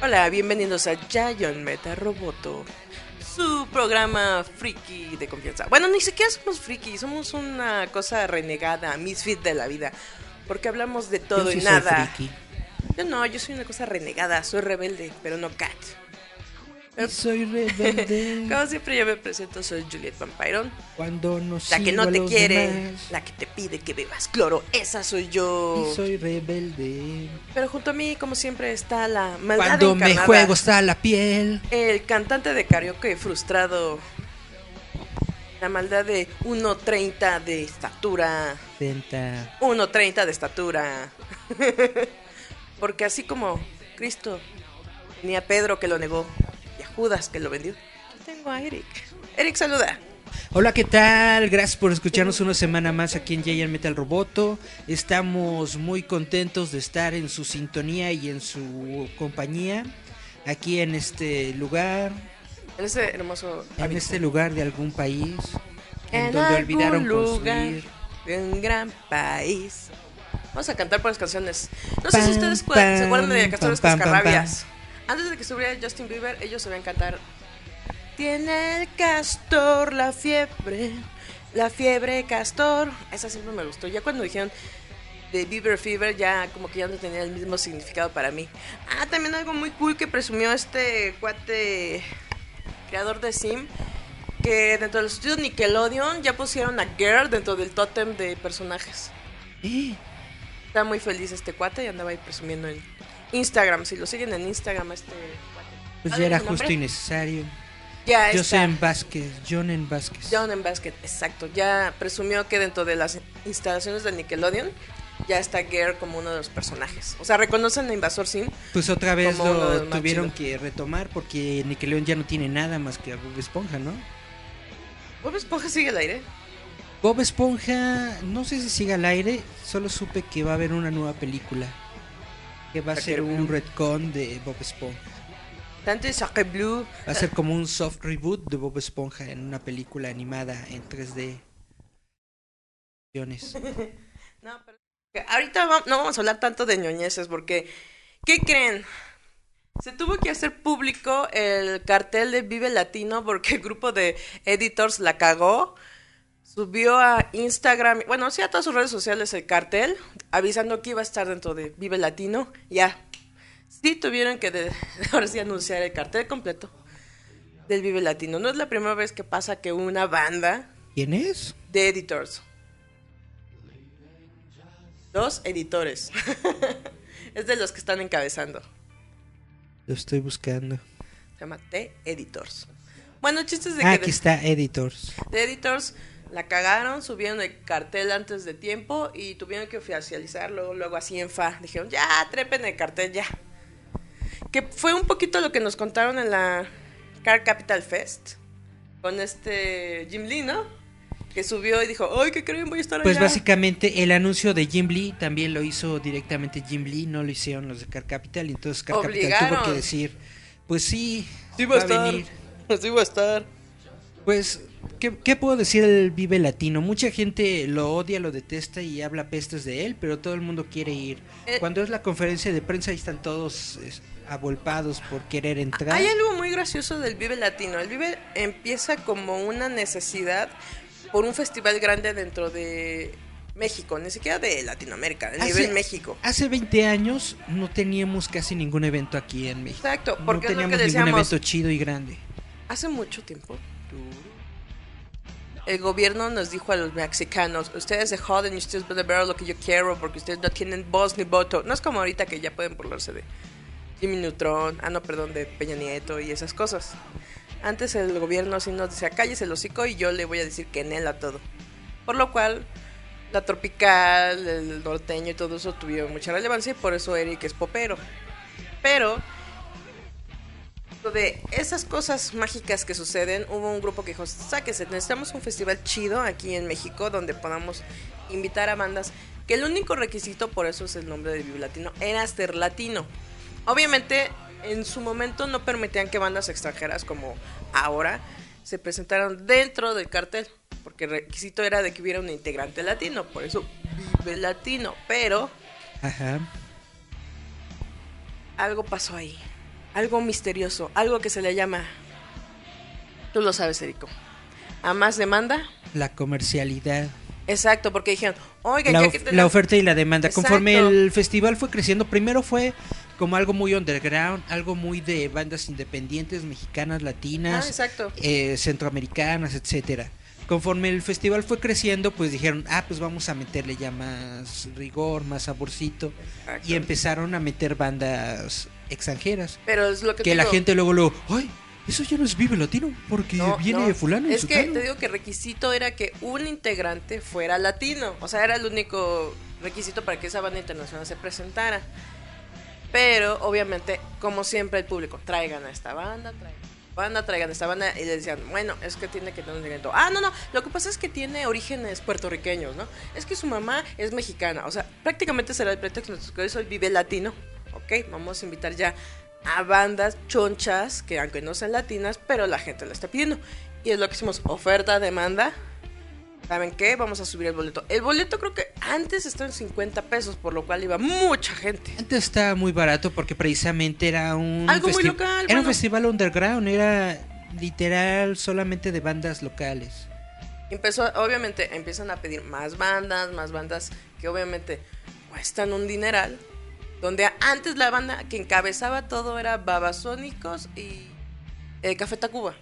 Hola, bienvenidos a Giant Meta Roboto, su programa friki de confianza. Bueno, ni siquiera somos friki, somos una cosa renegada, misfit de la vida, porque hablamos de todo Yo sí y soy nada. friki. Yo no, yo soy una cosa renegada, soy rebelde, pero no cat. Soy rebelde Como siempre yo me presento, soy Juliet Vampiron. cuando no La que no te quiere, demás. la que te pide que bebas cloro, esa soy yo. Y soy rebelde. Pero junto a mí, como siempre, está la maldad Cuando me encarnada, juego está la piel. El cantante de karaoke frustrado. La maldad de 1.30 de estatura. Tenta. 1.30 de estatura. Porque así como Cristo tenía a Pedro que lo negó Judas que lo vendió, tengo a Eric. Eric, saluda. Hola, ¿qué tal? Gracias por escucharnos una semana más aquí en Giant Metal Roboto. Estamos muy contentos de estar en su sintonía y en su compañía. Aquí en este lugar, En ese hermoso en hábitat. este lugar de algún país, en, En donde algún olvidaron lugar construir. de un gran país. Vamos a cantar por las canciones. No sé si ustedes pam, se acuerdan de Castores Cascarrabias. Antes de que estuviera Justin Bieber, ellos sabían cantar. Tiene el castor la fiebre, la fiebre castor. Esa siempre me gustó. Ya cuando dijeron de Bieber Fever, ya como que ya no tenía el mismo significado para mí. Ah, también algo muy cool que presumió este cuate creador de Sim que dentro de los estudios Nickelodeon ya pusieron a Girl dentro del tótem de personajes. Eh, Está muy feliz este cuate y andaba ahí presumiendo en Instagram. Si lo siguen en Instagram, este pues ¿Saben ya era justo y necesario. Ya Yo está. en Vázquez, John en Vázquez. John en Basket, exacto. Ya presumió que dentro de las instalaciones de Nickelodeon ya está Girl como uno de los personajes. O sea, reconocen a Invasor Sim. Pues otra vez lo tuvieron que retomar porque Nickelodeon ya no tiene nada más que a Bob Esponja, ¿no? Bob Esponja sigue al aire. Bob Esponja, no sé si sigue al aire, solo supe que va a haber una nueva película. Que va a ser un retcon de Bob Esponja. Tanto Sacre Blue. Va a ser como un soft reboot de Bob Esponja en una película animada en 3D. No, pero que ahorita no vamos a hablar tanto de ñoñeces porque ¿qué creen? Se tuvo que hacer público el cartel de Vive Latino porque el grupo de editors la cagó. Subió a Instagram, bueno, sí a todas sus redes sociales el cartel avisando que iba a estar dentro de Vive Latino. Ya. Sí tuvieron que de- ahora sí anunciar el cartel completo del Vive Latino. No es la primera vez que pasa que una banda ¿Quién es? de editors. Dos editores. es de los que están encabezando. Lo estoy buscando. Se llama The Editors. Bueno, el chiste es de Ah, que aquí de, está Editors. The Editors la cagaron, subieron el cartel antes de tiempo y tuvieron que oficializarlo. Luego así en fa. Dijeron, ya, trepen el cartel, ya. Que fue un poquito lo que nos contaron en la Car Capital Fest. Con este Jim Lee, ¿no? Que subió y dijo, ay, ¿qué creen? Voy a estar Pues allá". básicamente el anuncio de Jim Lee también lo hizo directamente Jim Lee, no lo hicieron los de Car Capital, y entonces Car Capital tuvo que decir, pues sí, Sí va a va a estar. venir. Sí va a estar. Pues, ¿qué, qué puedo decir del Vive Latino? Mucha gente lo odia, lo detesta y habla pestes de él, pero todo el mundo quiere ir. Eh. Cuando es la conferencia de prensa ahí están todos es, por querer entrar. Hay algo muy gracioso del Vive Latino. El Vive empieza como una necesidad por un festival grande dentro de México, ni siquiera de Latinoamérica, a nivel México. Hace 20 años no teníamos casi ningún evento aquí en México. Exacto, No porque es lo teníamos que ningún decíamos. evento chido y grande. Hace mucho tiempo, el gobierno nos dijo a los mexicanos, ustedes se joden y ustedes a ver lo que yo quiero porque ustedes no tienen voz ni voto. No es como ahorita que ya pueden burlarse de Jimmy Neutron, ah no, perdón, de Peña Nieto y esas cosas. Antes el gobierno sí nos decía, cállese el hocico y yo le voy a decir que en a todo. Por lo cual, la tropical, el norteño y todo eso tuvieron mucha relevancia y por eso Eric es popero. Pero de esas cosas mágicas que suceden, hubo un grupo que dijo, sáquese, necesitamos un festival chido aquí en México donde podamos invitar a bandas, que el único requisito, por eso es el nombre de Vive Latino, era ser latino. Obviamente, en su momento no permitían que bandas extranjeras como ahora se presentaran dentro del cartel, porque el requisito era de que hubiera un integrante latino, por eso Vive Latino, pero Ajá. algo pasó ahí. Algo misterioso. Algo que se le llama. Tú lo sabes, Erico. A más demanda. La comercialidad. Exacto, porque dijeron, oiga, La, ya que la oferta y la demanda. Conforme el festival fue creciendo, primero fue como algo muy underground, algo muy de bandas independientes, mexicanas, Ah, latinas, exacto. eh, centroamericanas, etcétera. Conforme el festival fue creciendo, pues dijeron, ah, pues vamos a meterle ya más rigor, más saborcito. Exacto. Y empezaron a meter bandas extranjeras. Pero es lo que, Que la digo. gente luego, luego, ay, eso ya no es Vive Latino, porque No, viene no. de fulano. Es que sutano". te digo que requisito era que un integrante fuera latino. O sea, era el único requisito para que esa banda internacional se presentara. Pero, obviamente, como siempre, el público, traigan a esta banda, traigan a esta banda, traigan a esta banda. Y le decían, bueno, es que tiene que tener un integrante. Ah, no, no, lo que pasa es que tiene orígenes puertorriqueños, ¿no? Es que su mamá es mexicana. O sea, prácticamente será el pretexto. que hoy soy vive latino. Ok, vamos a invitar ya a bandas chonchas, que aunque no sean latinas, pero la gente la está pidiendo. Y es lo que hicimos, oferta, demanda. ¿Saben qué? Vamos a subir el boleto. El boleto creo que antes estaba en 50 pesos, por lo cual iba mucha gente. Antes estaba muy barato porque precisamente era un Algo muy local, Era un festival underground, era literal solamente de bandas locales. Empezó, obviamente, empiezan a pedir más bandas, más bandas que obviamente cuestan un dineral. Donde antes la banda que encabezaba todo era Babasónicos y eh, Café Tacuba.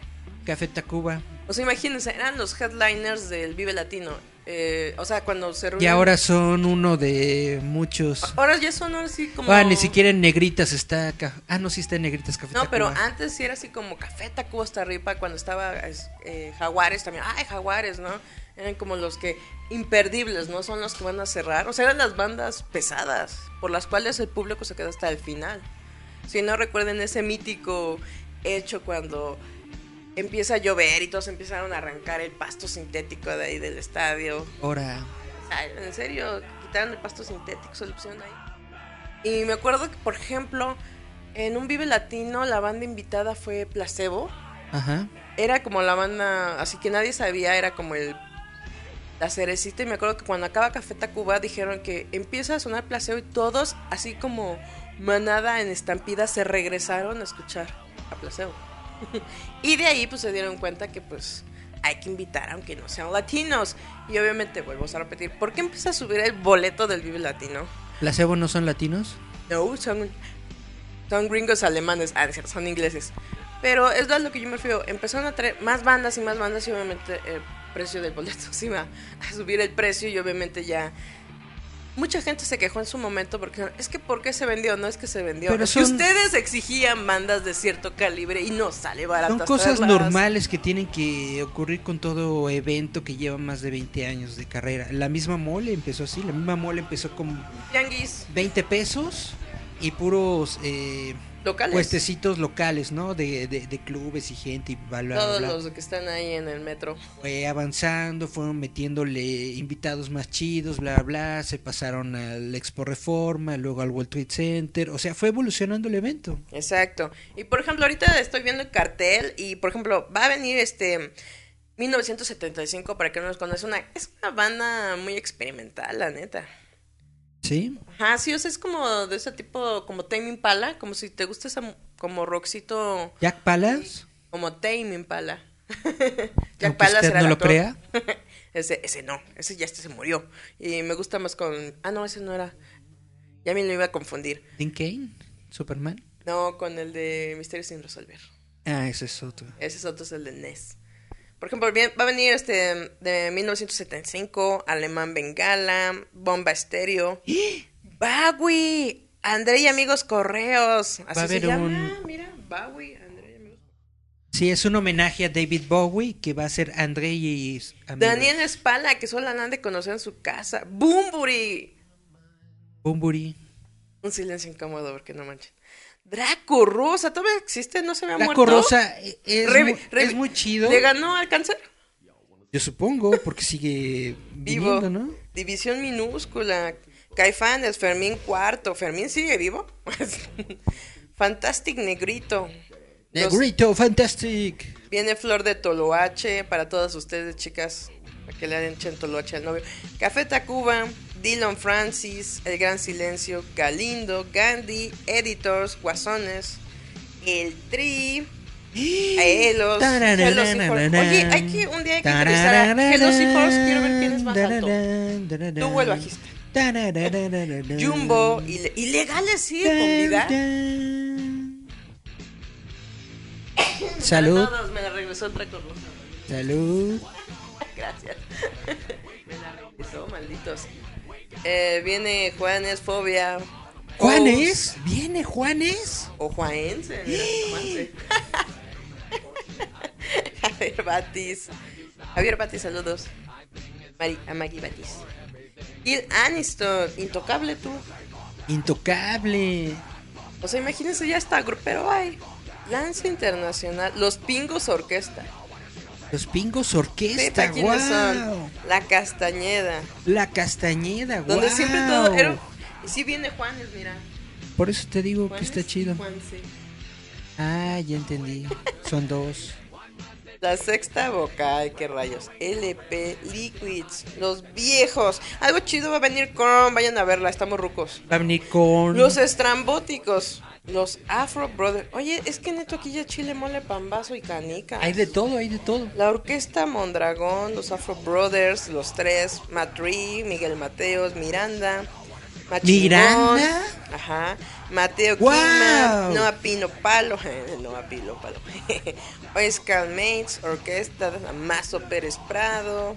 Café Tacuba. O sea, imagínense, eran los headliners del Vive Latino. Eh, o sea, cuando se Y reunían- ahora son uno de muchos. Ahora ya son así como... Ah, ni siquiera en negritas está. ca- Ah, no, sí está en negritas Café No, Tacuba. pero antes sí era así como Café Tacuba hasta arriba, cuando estaba es- eh, Jaguares también. Ay, Jaguares, ¿no? Eran como los que imperdibles, ¿no? Son los que van a cerrar. O sea, eran las bandas pesadas, por las cuales el público se queda hasta el final. Si no recuerden ese mítico hecho cuando empieza a llover y todos empezaron a arrancar el pasto sintético de ahí del estadio. Ahora. En serio, quitaron el pasto sintético, se lo pusieron ahí. Y me acuerdo que, por ejemplo, en un Vive Latino la banda invitada fue Placebo. Ajá. Era como la banda, así que nadie sabía, era como el la cerecita. Y me acuerdo que cuando acaba Café Tacuba dijeron que empieza a sonar Placebo y todos, así como manada en estampida, se regresaron a escuchar a Placebo. y de ahí pues se dieron cuenta que pues hay que invitar aunque no sean latinos. Y obviamente vuelvo a repetir, ¿por qué empieza a subir el boleto del Vive Latino? ¿Placebo no son latinos? No, son, son gringos alemanes, ah, son ingleses. Pero es a lo que yo me refiero. Empezaron a traer más bandas y más bandas y obviamente el precio del boleto se iba a subir el precio y obviamente ya... Mucha gente se quejó en su momento porque es que ¿por qué se vendió? No es que se vendió. Pero es que ustedes exigían bandas de cierto calibre y no sale barato. Son cosas normales que tienen que ocurrir con todo evento que lleva más de 20 años de carrera. La misma mole empezó así, la misma mole empezó con Tianguis 20 pesos y puros eh, locales. puestecitos locales, ¿no? De, de, de clubes y gente y bla, bla, Todos bla. los que están ahí en el metro. Fue avanzando, fueron metiéndole invitados más chidos, bla, bla, se pasaron al Expo Reforma, luego al World Trade Center, o sea, fue evolucionando el evento. Exacto. Y por ejemplo, ahorita estoy viendo el cartel y por ejemplo, va a venir este 1975 para que no nos conozca una es una banda muy experimental, la neta. ¿Sí? Ajá, sí, o sea, es como de ese tipo como Tame Impala, como si te gusta esa como rockcito Jack Palas, como Tame Impala. aunque usted será no lo crea. Ese, ese no, ese ya este se murió. Y me gusta más con... Ah, no, ese no era. Ya me lo iba a confundir. ¿Dean Kane? ¿Superman? No, con el de Misterios sin resolver. Ah, ese es otro. Ese es otro, es el de NES. Por ejemplo, va a venir este de 1975, Alemán Bengala, Bomba Estéreo, Bowie, André y Amigos Correos. Así Va a haber se llama, un- mira, Bowie, André y Amigos Sí, es un homenaje a David Bowie que va a ser André y amigos. Daniel Espala, que solo han de conocer en su casa. Bumburi. Bumburi. Un silencio incómodo, porque no manchen. Draco Rosa, ¿todavía existe? ¿No se había Draco muerto? Rosa eh, es, muy, revi- es muy chido. ¿Le ganó al cáncer? Yo supongo, porque sigue Vivo. viviendo, ¿no? División minúscula. Caifanes, Fermín Cuarto. ¿Fermín sigue vivo? Fantastic Negrito. Los- Negrito, fantastic. Viene Flor de Toloache para todas ustedes, chicas, para que le echen Toloache al novio. Café Tacuba, Dylan Francis, El Gran Silencio, Galindo, Gandhi, Editors, Guasones, El Tri, Aelos. Oye, hay que un día hay que entrevistar a Hello Seahorse, quiero ver quién es más alto. Tú, el bajista. Jumbo, y Ilegales sigue con vida. Salud, todos, me la regresó el Draco Rosa. salud. Gracias. Me la regresó, malditos. Eh, viene Juanes, Fobia. Juanes, viene Juanes. O Juanense. mira, Juanse. Javier Batis. Javier Batis, saludos. Mari, a Maggie Batis. Gil Aniston, intocable tú. Intocable. O sea, imagínense, ya está grupero hay. Lance Internacional, Los Pingos Orquesta. Los Pingos Orquesta, wow. son. La Castañeda. La Castañeda, wow. Donde siempre todo era... Y sí viene Juanes, mira. Por eso te digo que está chido. Ah, ya entendí. Son dos. La sexta vocal, qué rayos. LP, Liquids, los viejos. Algo chido va a venir con, vayan a verla, estamos rucos. Va a venir con. Los estrambóticos, los Afro Brothers. Oye, es que neto aquí ya chile, mole, pambazo y canica. Hay de todo, hay de todo. La orquesta Mondragón, los Afro Brothers, los tres, Matri, Miguel Mateos, Miranda, ¿Miranda? Ajá. Mateo ¡Guau! Quima, Noah Pino Palo, Noah Pino Palo. Oscar Mates, Orquesta, Mazo Pérez Prado.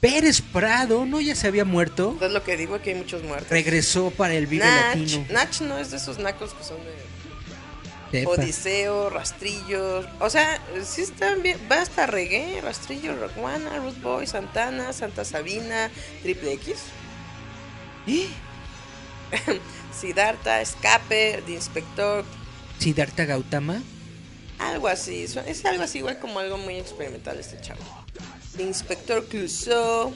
Pérez Prado, ¿no? Ya se había muerto. Es lo que digo que hay muchos muertos. Regresó para el Vive Nach, Latino. Nach no es de esos nacos que son de. Odiseo, Rastrillos. O sea, sí están bien. Va hasta reggae, Rastrillo, Rockwana, Root Boy, Santana, Santa Sabina, Triple X, ¿Eh? Siddhartha, Escape, The Inspector, Siddhartha Gautama. algo así. Es algo así, igual como algo muy experimental este chavo. The Inspector Clouseau.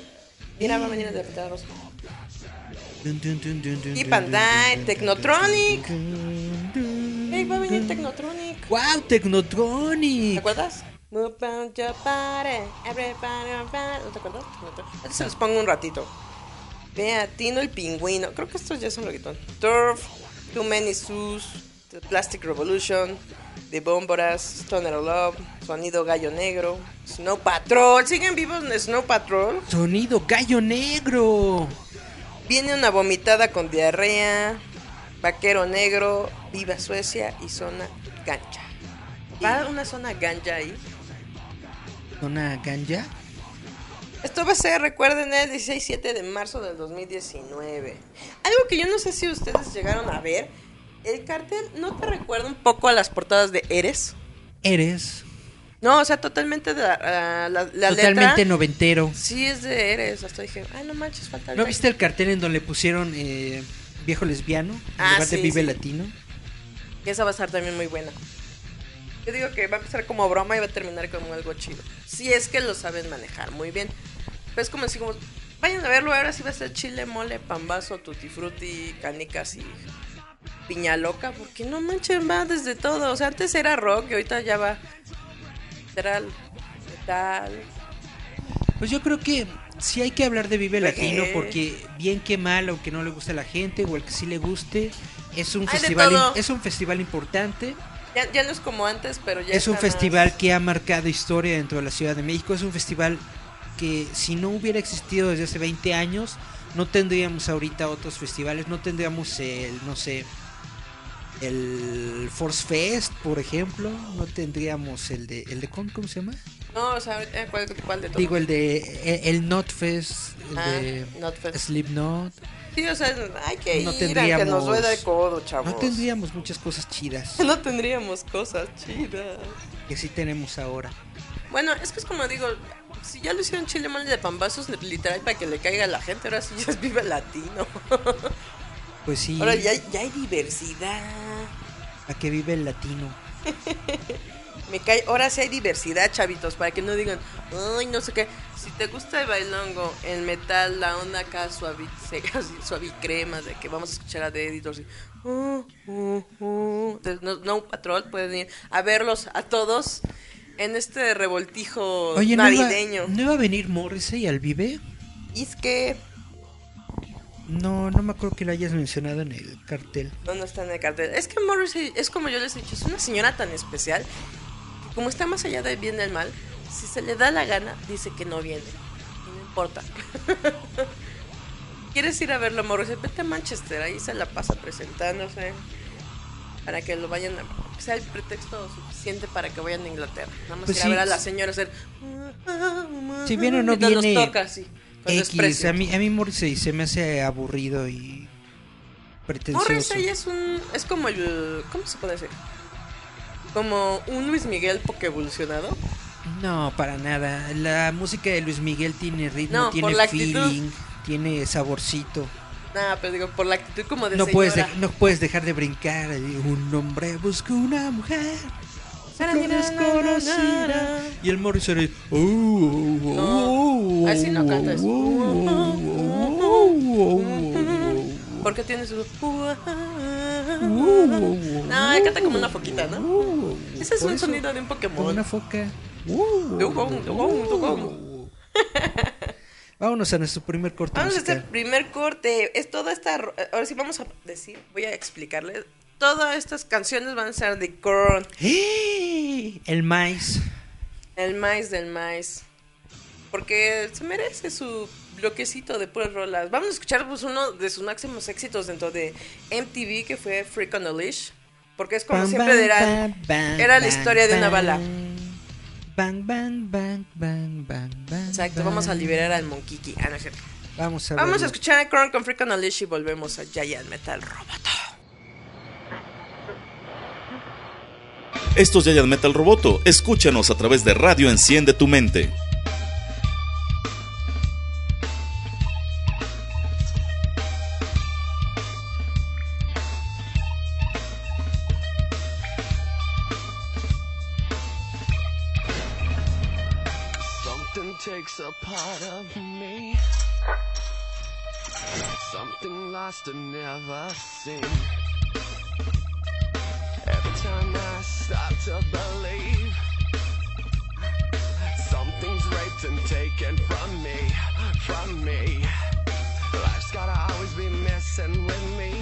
Mira, va a venir de Rita Rosa. Y Pandai, Technotronic. Hey, va a venir Technotronic. ¡Wow! ¿Te Technotronic. acuerdas? Everybody around. ¿No te acuerdas? Se los pongo un ratito. Vea, Tino el pingüino. Creo que estos ya son reggaetón. Turf, Too Many Sus, The Plastic Revolution, The Bómboras, Stoner Love, Sonido Gallo Negro, Snow Patrol. ¿Siguen vivos en Snow Patrol? Sonido gallo negro. Viene una vomitada con diarrea, Vaquero Negro, Viva Suecia y Zona Gancha. ¿Va una zona gancha ahí? ¿Una ganja? Esto va a ser, recuerden, el 16-7 de marzo del 2019. Algo que yo no sé si ustedes llegaron a ver. El cartel, ¿no te recuerda un poco a las portadas de Eres? Eres No, o sea, totalmente de la, la, la totalmente letra. noventero. Sí, es de Eres. Hasta dije, ay, no manches, falta ¿No like". viste el cartel en donde pusieron eh, viejo lesbiano? En Ah, lugar de Vive sí. Latino. Que esa va a estar también muy buena. Yo digo que va a empezar como broma y va a terminar como algo chido. Si es que lo saben manejar muy bien. Pero es como decimos, vayan a verlo, ahora sí va a ser chile, mole, pambazo, tutti frutti, canicas y piña loca. Porque no manchen, va desde todo. O sea, antes era rock y ahorita ya va literal, metal. Pues yo creo que sí hay que hablar de Vive. Latino porque bien que mal, aunque no le guste a la gente o al que sí le guste, es un festival es un festival importante, Ya, ya no es como antes, pero ya es un más- festival que ha marcado historia dentro de la Ciudad de México, es un festival que si no hubiera existido desde hace 20 años, no tendríamos ahorita otros festivales, no tendríamos el, no sé, el Force Fest, por ejemplo, no tendríamos el de, el de ¿cómo, cómo se llama? No, o sea, ¿cuál, cuál de todos? Digo, el de, el, el Not Fest, el Ah, de Notfest. Slipknot. Sí, o sea, hay que No ir, tendríamos- nos duele el codo, chavos. No tendríamos muchas cosas chidas No tendríamos cosas chidas. que sí tenemos ahora. Bueno, es que es como digo, si ya lo hicieron chile mole de pambazos, literal para que le caiga a la gente, ahora sí ya es vive latino. Pues sí, Ahora ya, ya hay diversidad. a que vive el latino. Me cae, ahora sí hay diversidad, chavitos, para que no digan, ay, no sé qué. Si te gusta el bailongo, el metal, la onda acá suave, suave crema, de que vamos a escuchar a The Editors, y, uh, uh, uh, no, no Patrol, pueden ir a verlos a todos en este revoltijo Oye, ¿no iba, navideño. ¿no iba a venir Morrissey al Vive? Y es que No, no me acuerdo que lo hayas mencionado en el cartel. no, no está en el cartel. Es que Morrissey es como yo les he dicho, es una señora tan especial como está más allá del bien y del mal, si se le da la gana, dice que no viene. No importa. ¿Quieres ir a verlo, Morrissey? Vete a Manchester, ahí se la pasa presentándose. Para que lo vayan a... sea el pretexto suficiente para que vayan a Inglaterra. Nada más Pues ir sí. a ver a la señora hacer... Si viene o no viene toca así, X, a mí, a mí Morrissey se me hace aburrido y pretencioso. Morrissey es un. Es como el. ¿Cómo se puede decir? Como un Luis Miguel poco evolucionado. No, para nada. La música de Luis Miguel tiene ritmo, No, tiene actitud. feeling, tiene saborcito. Nada, pero digo, por la actitud como de No puedes, señora. de- no puedes dejar de brincar. Un hombre busca una mujer. desconocida. Y el. Oh, oh, oh, No, oh, así no cantas. Porque tiene su. No, él canta como una foquita, ¿no? oh. Ese es un sonido de un Pokémon. una foca. Vámonos a nuestro primer corte Vamos a musical. este primer corte. Es toda esta. Ahora sí vamos a decir, voy a explicarles. Todas estas canciones van a ser de Korn. ¡Eh! El maíz. El maíz del maíz. Porque se merece su bloquecito de puras rolas. Vamos a escuchar pues, uno de sus máximos éxitos dentro de MTV, que fue Freak on the Leash. Porque es como Bang, siempre bang, era, bang, bang, era la bang, historia de una bala. Bang, bang, bang, bang, bang, bang. Exacto, bang. vamos a liberar al Monkiki. Ah, no es cierto. Vamos a Vamos a escuchar a Korn con Freak on the Leash y volvemos a Giant Metal Roboto. Esto es Giant Metal Roboto. Escúchanos a través de Radio Enciende tu Mente. Lost and never seen. Every time I start to believe something's raped and taken from me, from me. Life's gotta always be messing with me.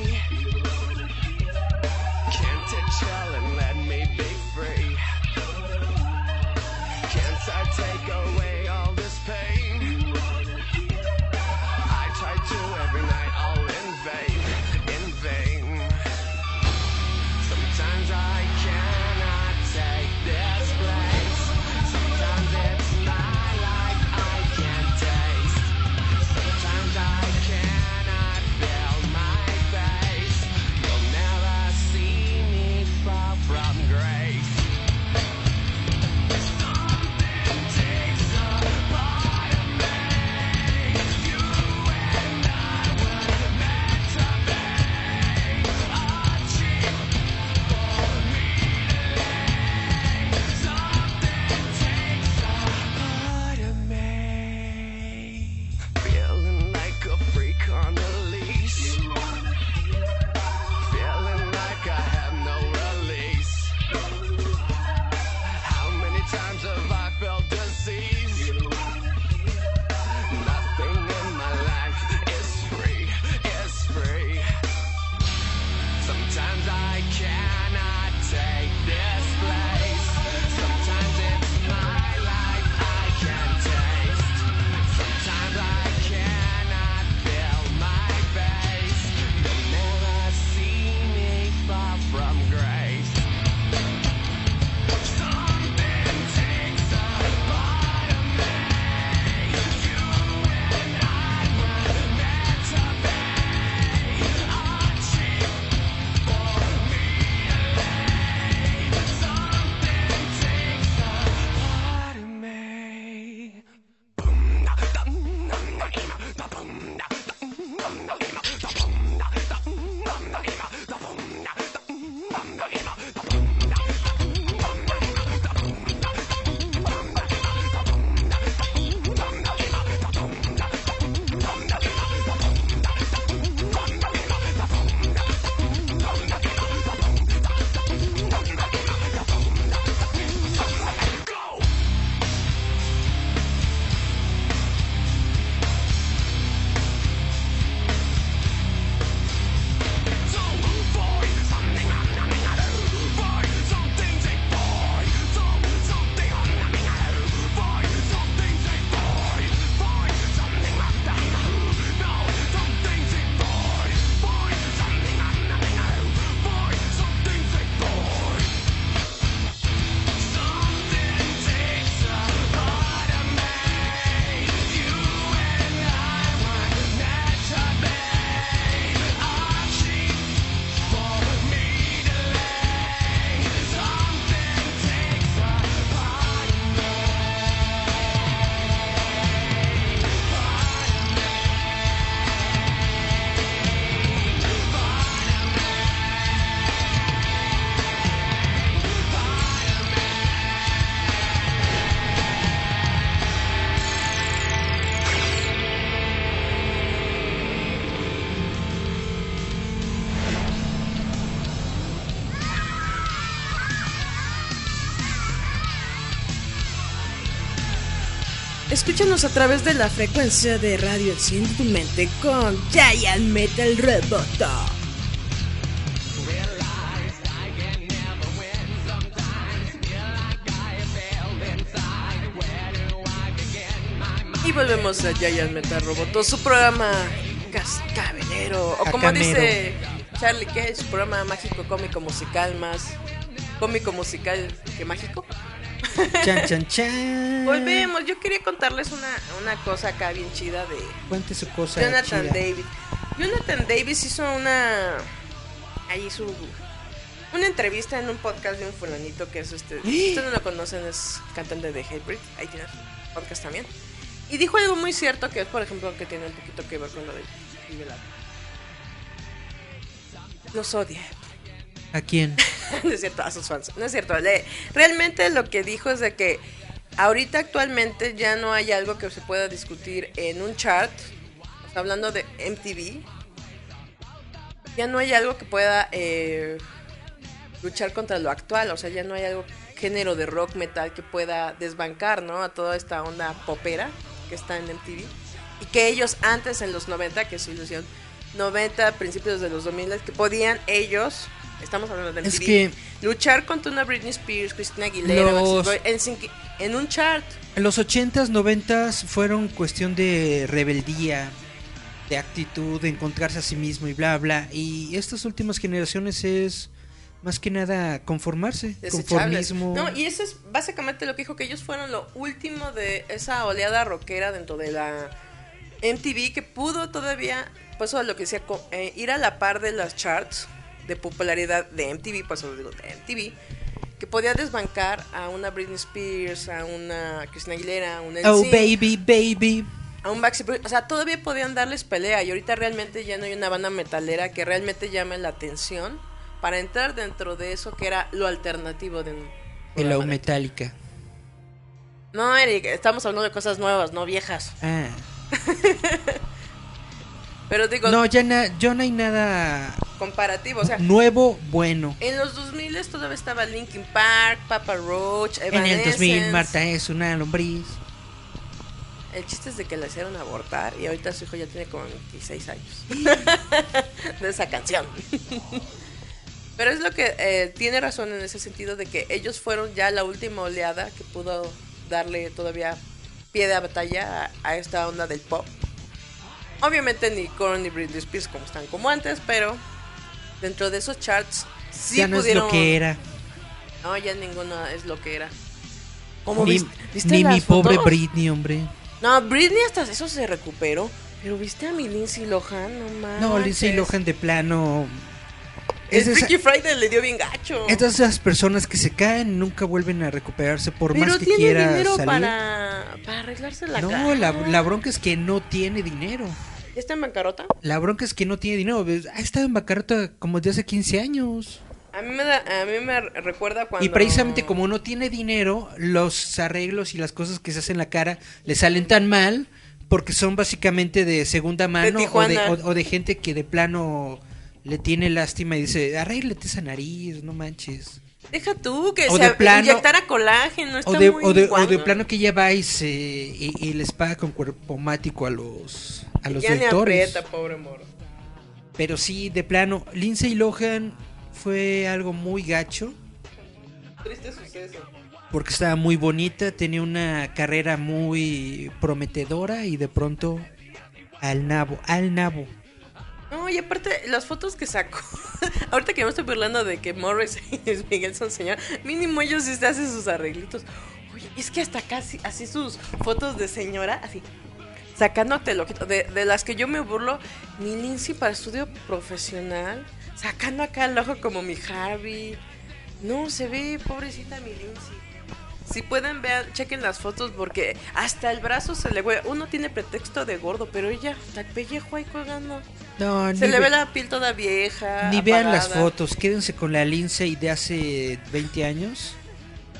Escúchanos a través de la frecuencia de radio Enciende tu mente con Giant Metal Roboto. Y volvemos a Giant Metal Roboto, su programa cascabelero, o como dice Charlie Cage, su programa mágico, cómico, musical, más cómico, musical que mágico. Chan, chan, chan. Volvemos, yo quería contarles una, una cosa acá bien chida de Cuente su cosa. Jonathan chida. Davis. Jonathan Davis hizo una. Ahí su. Una entrevista en un podcast de un fulanito que es este. Si ustedes no lo conocen, es cantante de Hatebreed. Ahí tiene su podcast también. Y dijo algo muy cierto que es, por ejemplo, que tiene un poquito que ver con lo de Los odia. ¿A quién? no es cierto, a sus fans. No es cierto. le- realmente lo que dijo es de que ahorita actualmente ya no hay algo que se pueda discutir en un chart. sea, hablando de MTV. Ya no hay algo que pueda eh, luchar contra lo actual. O sea, ya no hay algo género de rock metal que pueda desbancar, ¿no? A toda esta onda popera que está en MTV. Y que ellos antes en los 90, que es su ilusión, 90, principios de los 2000, que podían ellos, estamos hablando de MTV, Es que- luchar contra una Britney Spears, Christina Aguilera, Los- en un chart. Los 80s, 90s fueron cuestión de rebeldía, de actitud, de encontrarse a sí mismo y bla, bla. Y estas últimas generaciones es más que nada conformarse, conformismo. No, y eso es básicamente lo que dijo que ellos fueron lo último de esa oleada rockera dentro de la MTV que pudo todavía, pues eso es lo que decía, eh, ir a la par de las charts de popularidad de MTV, por eso digo de MTV, que podía desbancar a una Britney Spears, a una Christina Aguilera, a un Oh, NSYNC, baby, baby. a un Backstreet Boys, o sea, todavía podían darles pelea y ahorita realmente ya no hay una banda metalera que realmente llame la atención para entrar dentro de eso que era lo alternativo de un programa de- metálica. No, Eric, estamos hablando de cosas nuevas, no viejas. Ah. Pero digo, No, ya, na- ya no hay nada comparativo, o sea, nuevo, bueno. en los 2000 todavía estaba Linkin Park, Papa Roach, En el 2000, Evanescence. Marta es una lombriz. El chiste es de que la hicieron abortar y ahorita su hijo ya tiene como 26 años. de esa canción. Pero es lo que eh, tiene razón en ese sentido de que ellos fueron ya la última oleada que pudo darle todavía pie de batalla a, a esta onda del pop. Obviamente ni Korn ni Britney Spears como están como antes, pero dentro de esos charts sí ya no pudieron... es lo que era. No, ya ninguno es lo que era. ¿Cómo Ni, viste? ¿Viste ni mi pobre? Britney, hombre. No, Britney hasta eso se recuperó. Pero viste a mi Lindsay Lohan, no mames. No, Lindsay Lohan de plano. El Es Freaky Friday le dio bien gacho. es de esas personas que se caen nunca vuelven a recuperarse por pero más que tiene quiera dinero salir. para, para arreglarse la cara. No, la, la bronca es que no tiene dinero. ¿Ya está en bancarrota? La bronca es que no tiene dinero. Ha estado en bancarrota como desde hace 15 años. A mí me, da, a mí me recuerda cuando... Y precisamente como no tiene dinero, los arreglos y las cosas que se hacen en la cara le salen tan mal porque son básicamente de segunda mano o, de, o de gente que de plano le tiene lástima y dice, arréglate esa nariz, no manches. Deja tú que O se de plano- inyectara colágeno, está O de, muy o, de, o de plano que ella va y, se, y, y les paga con cuerpo mático a los, a los ya doctores. aprieta, pobre moro. Pero sí, de plano, Lindsay Lohan fue algo muy gacho. Triste suceso. porque estaba muy bonita, tenía una carrera muy prometedora y de pronto al nabo, al nabo. Y aparte, las fotos que sacó. Ahorita que me estoy burlando de que Morris y Miguel son señor, mínimo ellos sí se hacen sus arreglitos. Oye, es que hasta casi, así sus fotos de señora, así. Sacándote lo. De, de las que yo me burlo, mi Lindsay para estudio profesional. Sacando acá el ojo como mi Harvey. No, se ve pobrecita mi Lindsay. Si pueden ver, chequen las fotos porque hasta el brazo se le güey. Uno tiene pretexto de gordo, pero ella el pellejo ahí colgando. No, Se le ve- ve la piel toda vieja. ni vean las fotos, quédense con la Lindsay de hace 20 años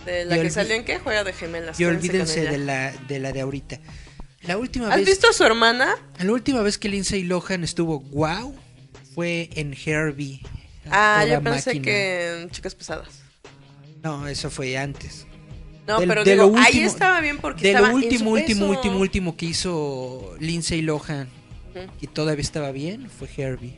De la Y que salió en qué juega de gemelas. y olvídense de la, de la de ahorita. La última ¿Has vez, visto a su hermana? la última vez que Lindsay Lohan estuvo wow fue en Herbie. Ah, yo pensé Máquina. que en Chicas Pesadas. No, eso fue antes. No, Del- pero de digo, lo ahí último- estaba bien porque De estaba lo último, último, último, último que hizo Lindsay Lohan y todavía estaba bien fue Herbie.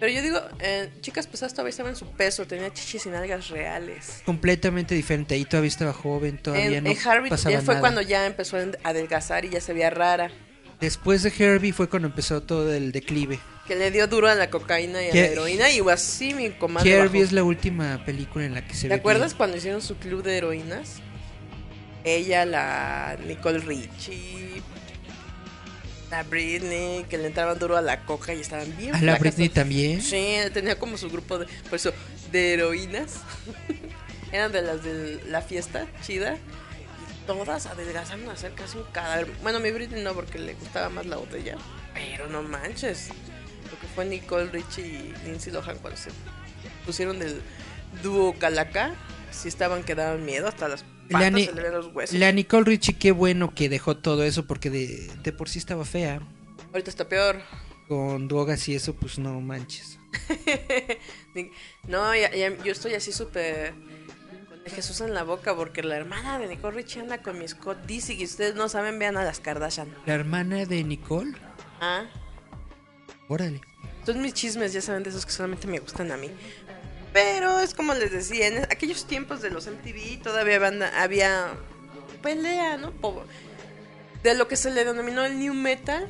Pero yo digo, eh, chicas pesadas todavía estaba en su peso, tenía chichis y nalgas reales. Completamente diferente. Ahí todavía estaba joven, todavía en, no en Harvey pasaba ya fue nada. cuando ya empezó a adelgazar y ya se veía rara. Después de Herbie fue cuando empezó todo el declive. Que le dio duro a la cocaína y a la heroína y así mi comadre Herbie bajó. es la última película en la que se ¿Te ve acuerdas cuando hicieron su club de heroínas? Ella, la Nicole Richie, la Britney, que le entraban duro a la coca y estaban bien A la Britney también. Sí, tenía como su grupo de, por eso, de heroínas. Eran de las de la fiesta chida. Y todas adelgazaron a ser casi un cadáver. Bueno, mi Britney no, porque le gustaba más la botella. Pero no manches. Lo que fue Nicole Richie y Lindsay Lohan cuando se pusieron del dúo Calaca. Sí estaban que daban miedo, hasta las La, patas Ni- se le ven los huesos. la Nicole Richie, qué bueno que dejó todo eso porque de, de por sí estaba fea. Ahorita está peor. Con drogas y eso, pues no manches. No, ya- ya- yo estoy así súper con el Jesús en la boca porque la hermana de Nicole Richie anda con mi Scott Disick y ustedes no saben, vean a las Kardashian. La hermana de Nicole, Ah, órale. son mis chismes, ya saben, de esos que solamente me gustan a mí. Pero es como les decía, en aquellos tiempos de los MTV todavía banda- había pelea, ¿no? De lo que se le denominó el New Metal,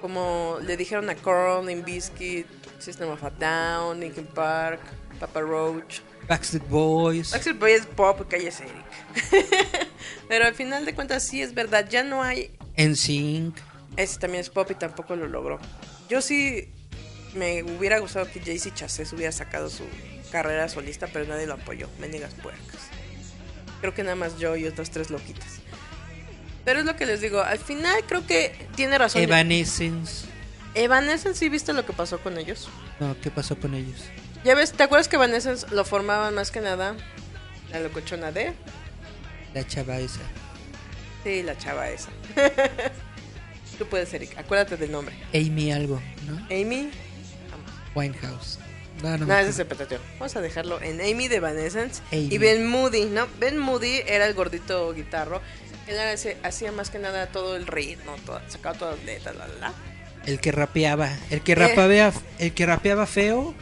como le dijeron a Korn, Bizkit, System of a Down, Linkin Park, Papa Roach. Backstreet Boys. Backstreet Boys es pop, cállese Eric. Pero al final de cuentas sí es verdad, ya no hay... NSYNC. Ese también es pop y tampoco lo logró. Yo sí me hubiera gustado que Jaycee Chasez hubiera sacado su carrera solista, pero nadie lo apoyó. Mendigas puercas. Creo que nada más yo y otras tres loquitas. Pero es lo que les digo, al final creo que tiene razón. Evanescence. Evanescence, ¿sí viste lo que pasó con ellos? No, ¿qué pasó con ellos? Ya ves, ¿te acuerdas que Evanescence lo formaban más que nada la locochona de... La chava esa. Sí, la chava esa. Tú puedes, Eric, acuérdate del nombre. Amy algo, ¿no? Amy. Winehouse. No, no, No, ese el petateo. Vamos a dejarlo en Amy de Evanescence Amy. y Ben Moody, ¿no? Ben Moody era el gordito guitarro. Él hacía más que nada todo el ritmo, todo- sacaba todas las letras, la, la, la. El que rapeaba. El que Eh. rapeaba, el que rapeaba feo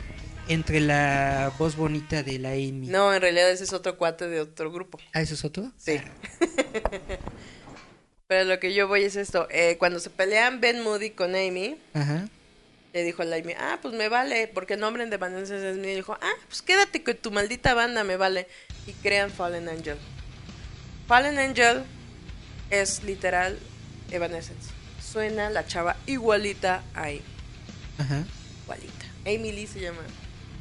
entre la voz bonita de la Amy. No, en realidad ese es otro cuate de otro grupo. Ah, ¿eso es otro? Sí. Pero lo que yo voy es esto. eh, cuando se pelean Ben Moody con Amy, Ajá. Le dijo a la Amy, ah, pues me vale, porque el nombre de Evanescence es mío. Y dijo, ah, pues quédate con tu maldita banda, me vale. Y crean Fallen Angel. Fallen Angel es literal Evanescence. Suena la chava igualita a Amy. Ajá. Igualita. Amy Lee se llama.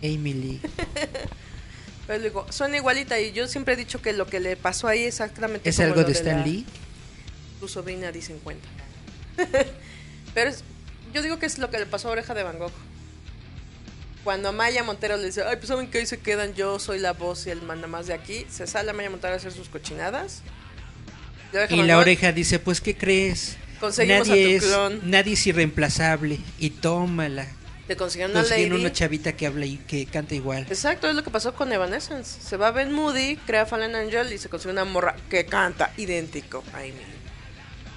Amy Lee. Pero le digo, suena igualita. Y yo siempre he dicho que lo que le pasó ahí exactamente ¿Es como algo lo de Stan la- Lee? Tu sobrina dice en cuenta. Pero es- yo digo que es lo que le pasó a Oreja de Van Gogh. Cuando a Maya Montero le dice, ay, pues saben que ahí se quedan, yo soy la voz y el manda más de aquí, se sale a Maya Montero a hacer sus cochinadas. Y Oreja Y Van la Gogh, oreja dice, pues, ¿qué crees? Conseguimos nadie a tu es, clon. nadie es irreemplazable. Y tómala. Te consiguieron una lady. una chavita que habla y que canta igual. Exacto, es lo que pasó con Evanescence. Se va Ben Moody, crea Fallen Angel y se consigue una morra que canta idéntico a Emily.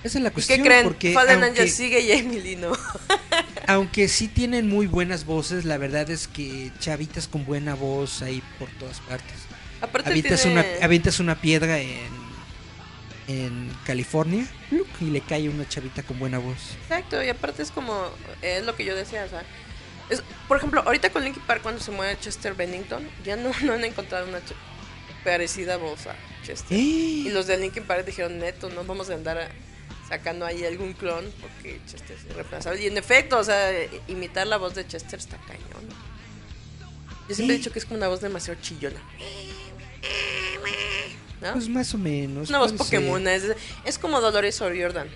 Esa es la ¿Y cuestión. qué creen? Porque Fallen aunque, Angel sigue y Emily no. aunque sí tienen muy buenas voces, la verdad es que chavitas con buena voz ahí por todas partes. Aparte Avientas, tiene... una, avientas una piedra en, en California y le cae una chavita con buena voz. Exacto, y aparte es como, es lo que yo decía, o sea, es, por ejemplo, ahorita con Linkin Park cuando se muere Chester Bennington, ya no, no han encontrado una parecida voz a Chester. Y ¡Eh! los de Linkin Park dijeron, neto, no vamos a andar a- sacando ahí algún clon porque Chester es irreemplazable. Y en efecto, o sea, imitar la voz de Chester está cañón. Yo siempre he dicho que es como una voz demasiado chillona. ¿No? Pues más o menos. Una voz. Pokémon, es, es como Dolores O'Riordan.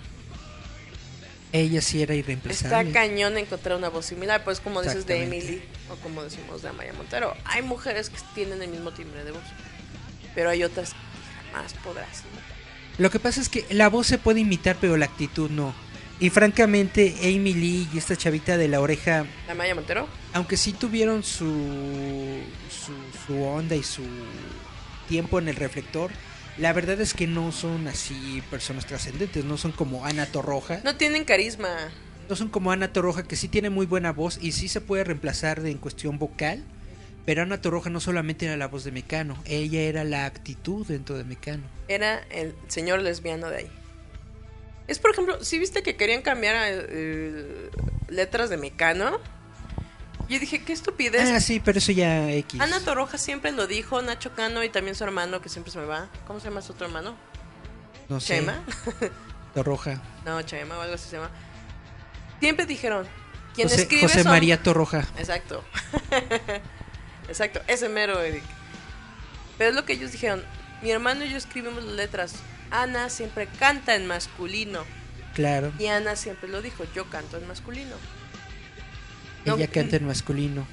Ella sí era Está irreemplazable. cañón encontrar una voz similar, pues como dices de. Emily o como decimos de Amaya Montero. Hay mujeres que tienen el mismo timbre de voz, pero hay otras que jamás podrás imitar. Lo que pasa es que la voz se puede imitar, pero la actitud no. Y francamente, Amy Lee y esta chavita de la oreja, Amaya Montero, aunque sí tuvieron su, su, su onda y su tiempo en el reflector, La verdad es que no son así personas trascendentes, no son como Ana Torroja. No tienen carisma. No son como Ana Torroja, que sí tiene muy buena voz y sí se puede reemplazar de- en cuestión vocal. Pero Ana Torroja no solamente era la voz de Mecano, ella era la actitud dentro de Mecano. Era el señor lesbiano de ahí. Es por ejemplo, si viste que querían cambiar eh, letras de Mecano. Yo dije, qué estupidez. Ah, sí, pero eso ya X. Ana Torroja siempre lo dijo, Nacho Cano y también su hermano, que siempre se me va. ¿Cómo se llama su otro hermano? no sé. Chema. Torroja. no, Chema o algo así se llama. Siempre dijeron, quien José, escribe José son- María Torroja. Exacto. Exacto, ese mero Eric. Pero es lo que ellos dijeron. Mi hermano y yo escribimos las letras. Ana siempre canta en masculino. Claro. Y Ana siempre lo dijo, yo canto en masculino. No, Ella canta en masculino.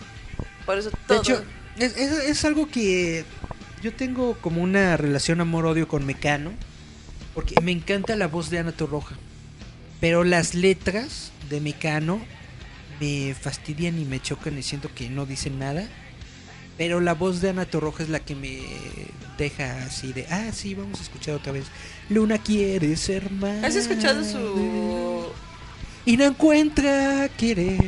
Por eso De todo. hecho, es, es- es algo que yo tengo como una relación amor-odio con Mecano. Porque me encanta la voz de Ana Torroja. Pero las letras de Mecano me fastidian y me chocan y siento que no dicen nada. Pero la voz de Ana Torroja es la que me deja así de, ah, sí, vamos a escuchar otra vez. Luna quiere ser más. ¿Has escuchado su... Y no encuentra querer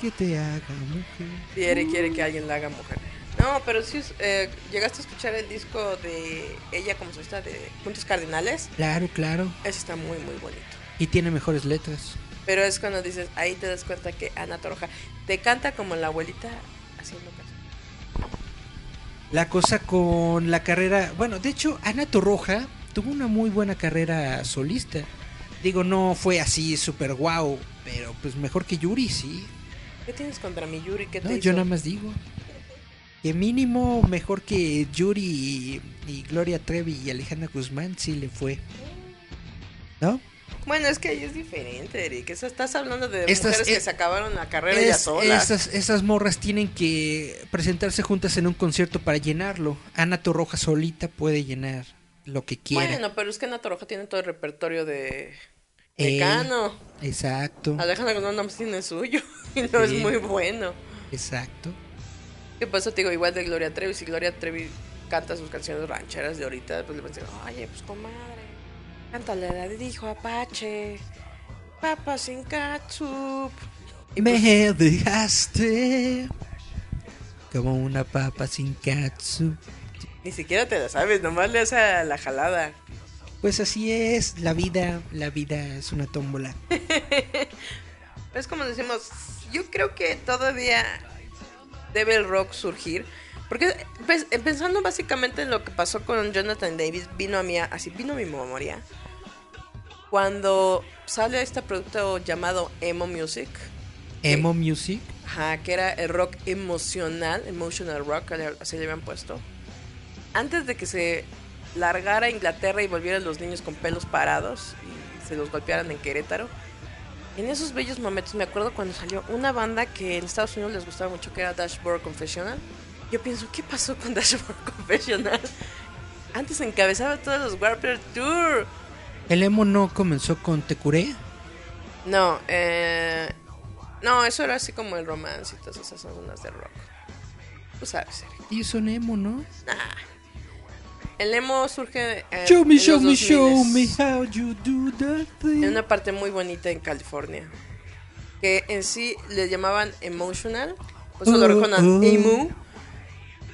que te haga mujer. Quiere, quiere que alguien la haga mujer. No, pero sí, eh, llegaste a escuchar el disco de ella como solista de Puntos Cardinales. Claro, claro. Ese está muy, muy bonito. Y tiene mejores letras. Pero es cuando dices, ahí te das cuenta que Ana Torroja te canta como la abuelita haciendo caso. La cosa con la carrera, bueno, de hecho, Ana Torroja tuvo una muy buena carrera solista. Digo, no fue así súper guau, pero pues mejor que Yuri, sí. ¿Qué tienes contra mi Yuri? ¿Qué te No, hizo? yo nada más digo. Que mínimo mejor que Yuri y, y Gloria Trevi y Alejandra Guzmán sí le fue. ¿No? Bueno, es que ahí es diferente, Eric. Eso estás hablando de Estas- mujeres eh, que se acabaron la carrera Es- solas. esas, esas morras tienen que presentarse juntas en un concierto para llenarlo. Ana Torroja solita puede llenar lo que quiera. Bueno, pero es que Ana Torroja tiene todo el repertorio de Eh, Mecano. Exacto, Alejandra Guzmán tiene suyo. Y no Sí. es muy bueno. exacto. ¿Qué pasa? Te digo, igual de Gloria Trevi. Si Gloria Trevi canta sus canciones rancheras de ahorita, pues le van a decir, oye, pues comadre, cántale la dijo Apache, papa sin catsup. Y Me pues, dejaste como una papa sin katsu. ni siquiera te la sabes, nomás le hace la jalada. Pues así es, la vida, la vida es una tómbola. Es como decimos, yo creo que todavía debe el rock surgir. Porque pues, pensando básicamente en lo que pasó con Jonathan Davis, vino a mí, así vino a mi memoria. Cuando sale este producto llamado Emo Music, Emo music. ajá, que era el rock emocional, emotional rock, así le habían puesto. Antes de que se largara a Inglaterra y volvieran los niños con pelos parados y se los golpearan en Querétaro. En esos bellos momentos me acuerdo cuando salió una banda que en Estados Unidos les gustaba mucho, que era Dashboard Confessional. Yo pienso, ¿qué pasó con Dashboard Confessional? Antes encabezaba todos los Warped Tour. El emo no comenzó con Tecuré. No, eh, no, eso era así como el romance y todas esas ondas de rock. Tú sabes, Eric. Y son emo, ¿no? Nah. El emo surge eh, Show me, en show me, show me 2000s, how you do that thing. en una parte muy bonita en California. Que en sí le llamaban emotional, pues lo Oh, reconocen oh. emu.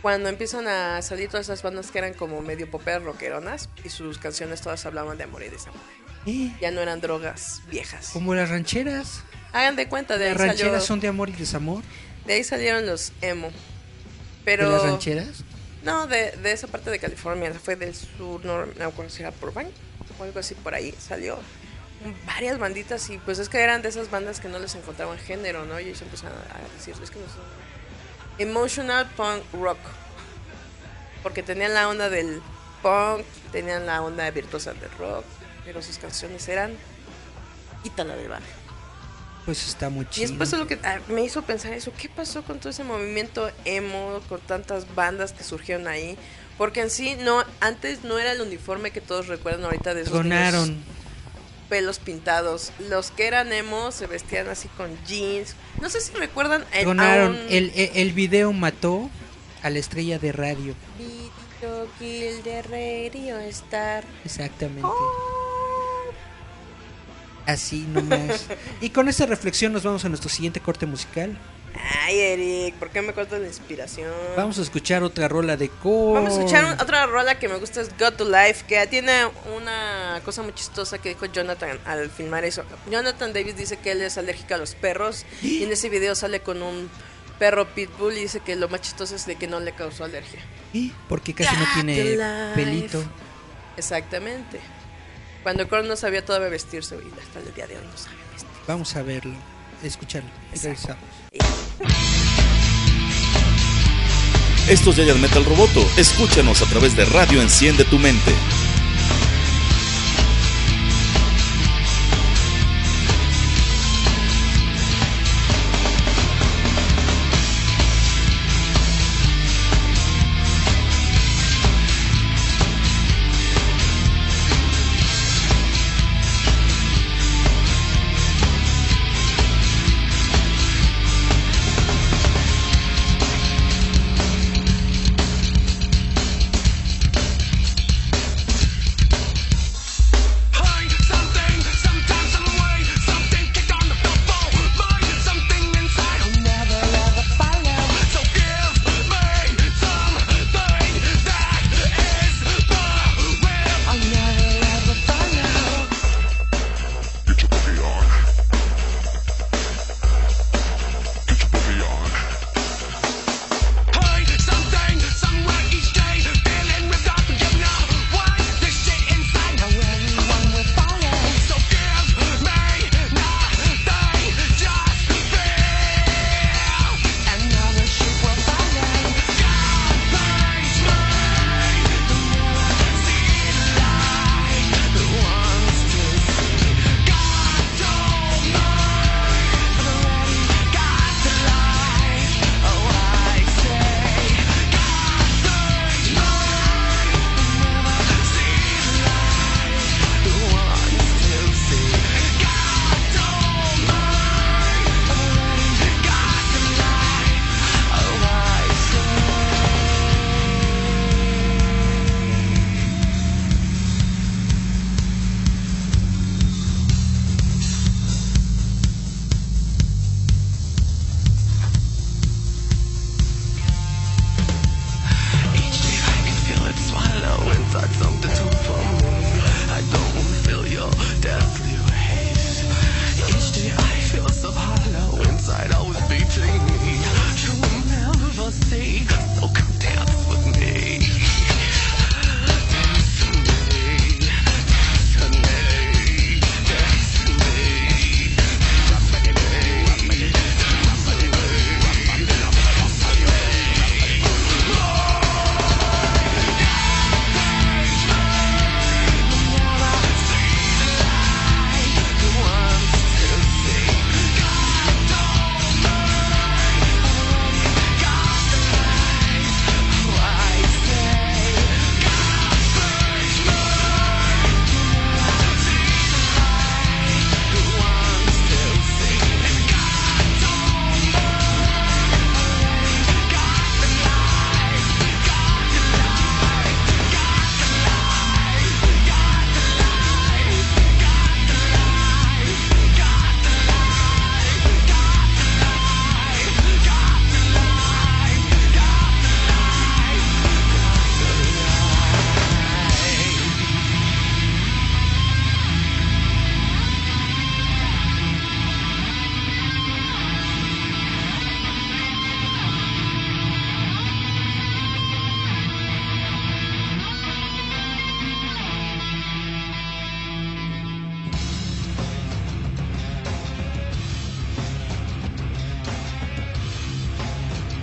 Cuando empiezan a salir todas esas bandas que eran como medio poperas rockeronas y sus canciones todas hablaban de amor y desamor. Eh, Ya no eran drogas viejas. como las rancheras. Hagan de cuenta, de ahí, Las salió- rancheras son de amor y desamor. de ahí salieron los emo. ¿De las rancheras? No, de, de esa parte de California, fue del sur, no, no si era Burbank o algo así por ahí, salió varias banditas y pues es que eran de esas bandas que no les encontraban género, ¿no? Y ellos empezaron a decir, es que no son... Emotional Punk Rock, porque tenían la onda del punk, tenían la onda virtuosa del rock, pero sus canciones eran quítala del barrio. Pues está muy Y chido. después es lo que ah, me hizo pensar eso, ¿qué pasó con todo ese movimiento emo, con tantas bandas que surgieron ahí? Porque en sí, no antes no era el uniforme que todos recuerdan ahorita de esos Tronaron. niños pelos pintados. Los que eran emo se vestían así con jeans. No sé si recuerdan el, un El, el, el video mató a la estrella de radio. Radio Kill de Radio Star. Exactamente. Oh. Así nomás. y con esta reflexión nos vamos a nuestro siguiente corte musical. Ay, Eric, ¿por qué me cortas la inspiración? Vamos a escuchar otra rola de Core. Vamos a escuchar un- otra rola que me gusta, es God to Life, que tiene una cosa muy chistosa que dijo Jonathan al filmar eso. Jonathan Davis dice que él es alérgico a los perros y en ese video sale con un perro pitbull y dice que lo más chistoso es de que no le causó alergia. ¿Y? Porque casi no tiene pelito. Exactamente. Cuando Korn no sabía todavía vestirse y hasta el día de hoy no sabe vestir. Vamos a verlo, escucharlo. y regresamos. Esto es Giant Metal Roboto. Escúchanos a través de Radio Enciende tu Mente.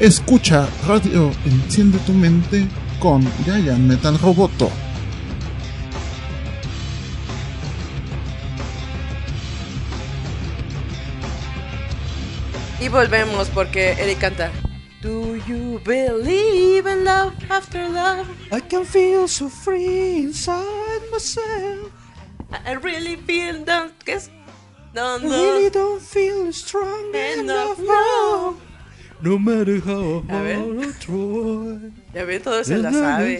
Escucha Radio Enciende tu Mente con Giant Metal Roboto. Y volvemos porque Eric canta. Do you believe in love after love? I can feel so free inside myself. I really feel that ¿qué es? No, I really don't feel strong Enough enough now. No matter how A ver. I try. Ya ven, todo se la sabe.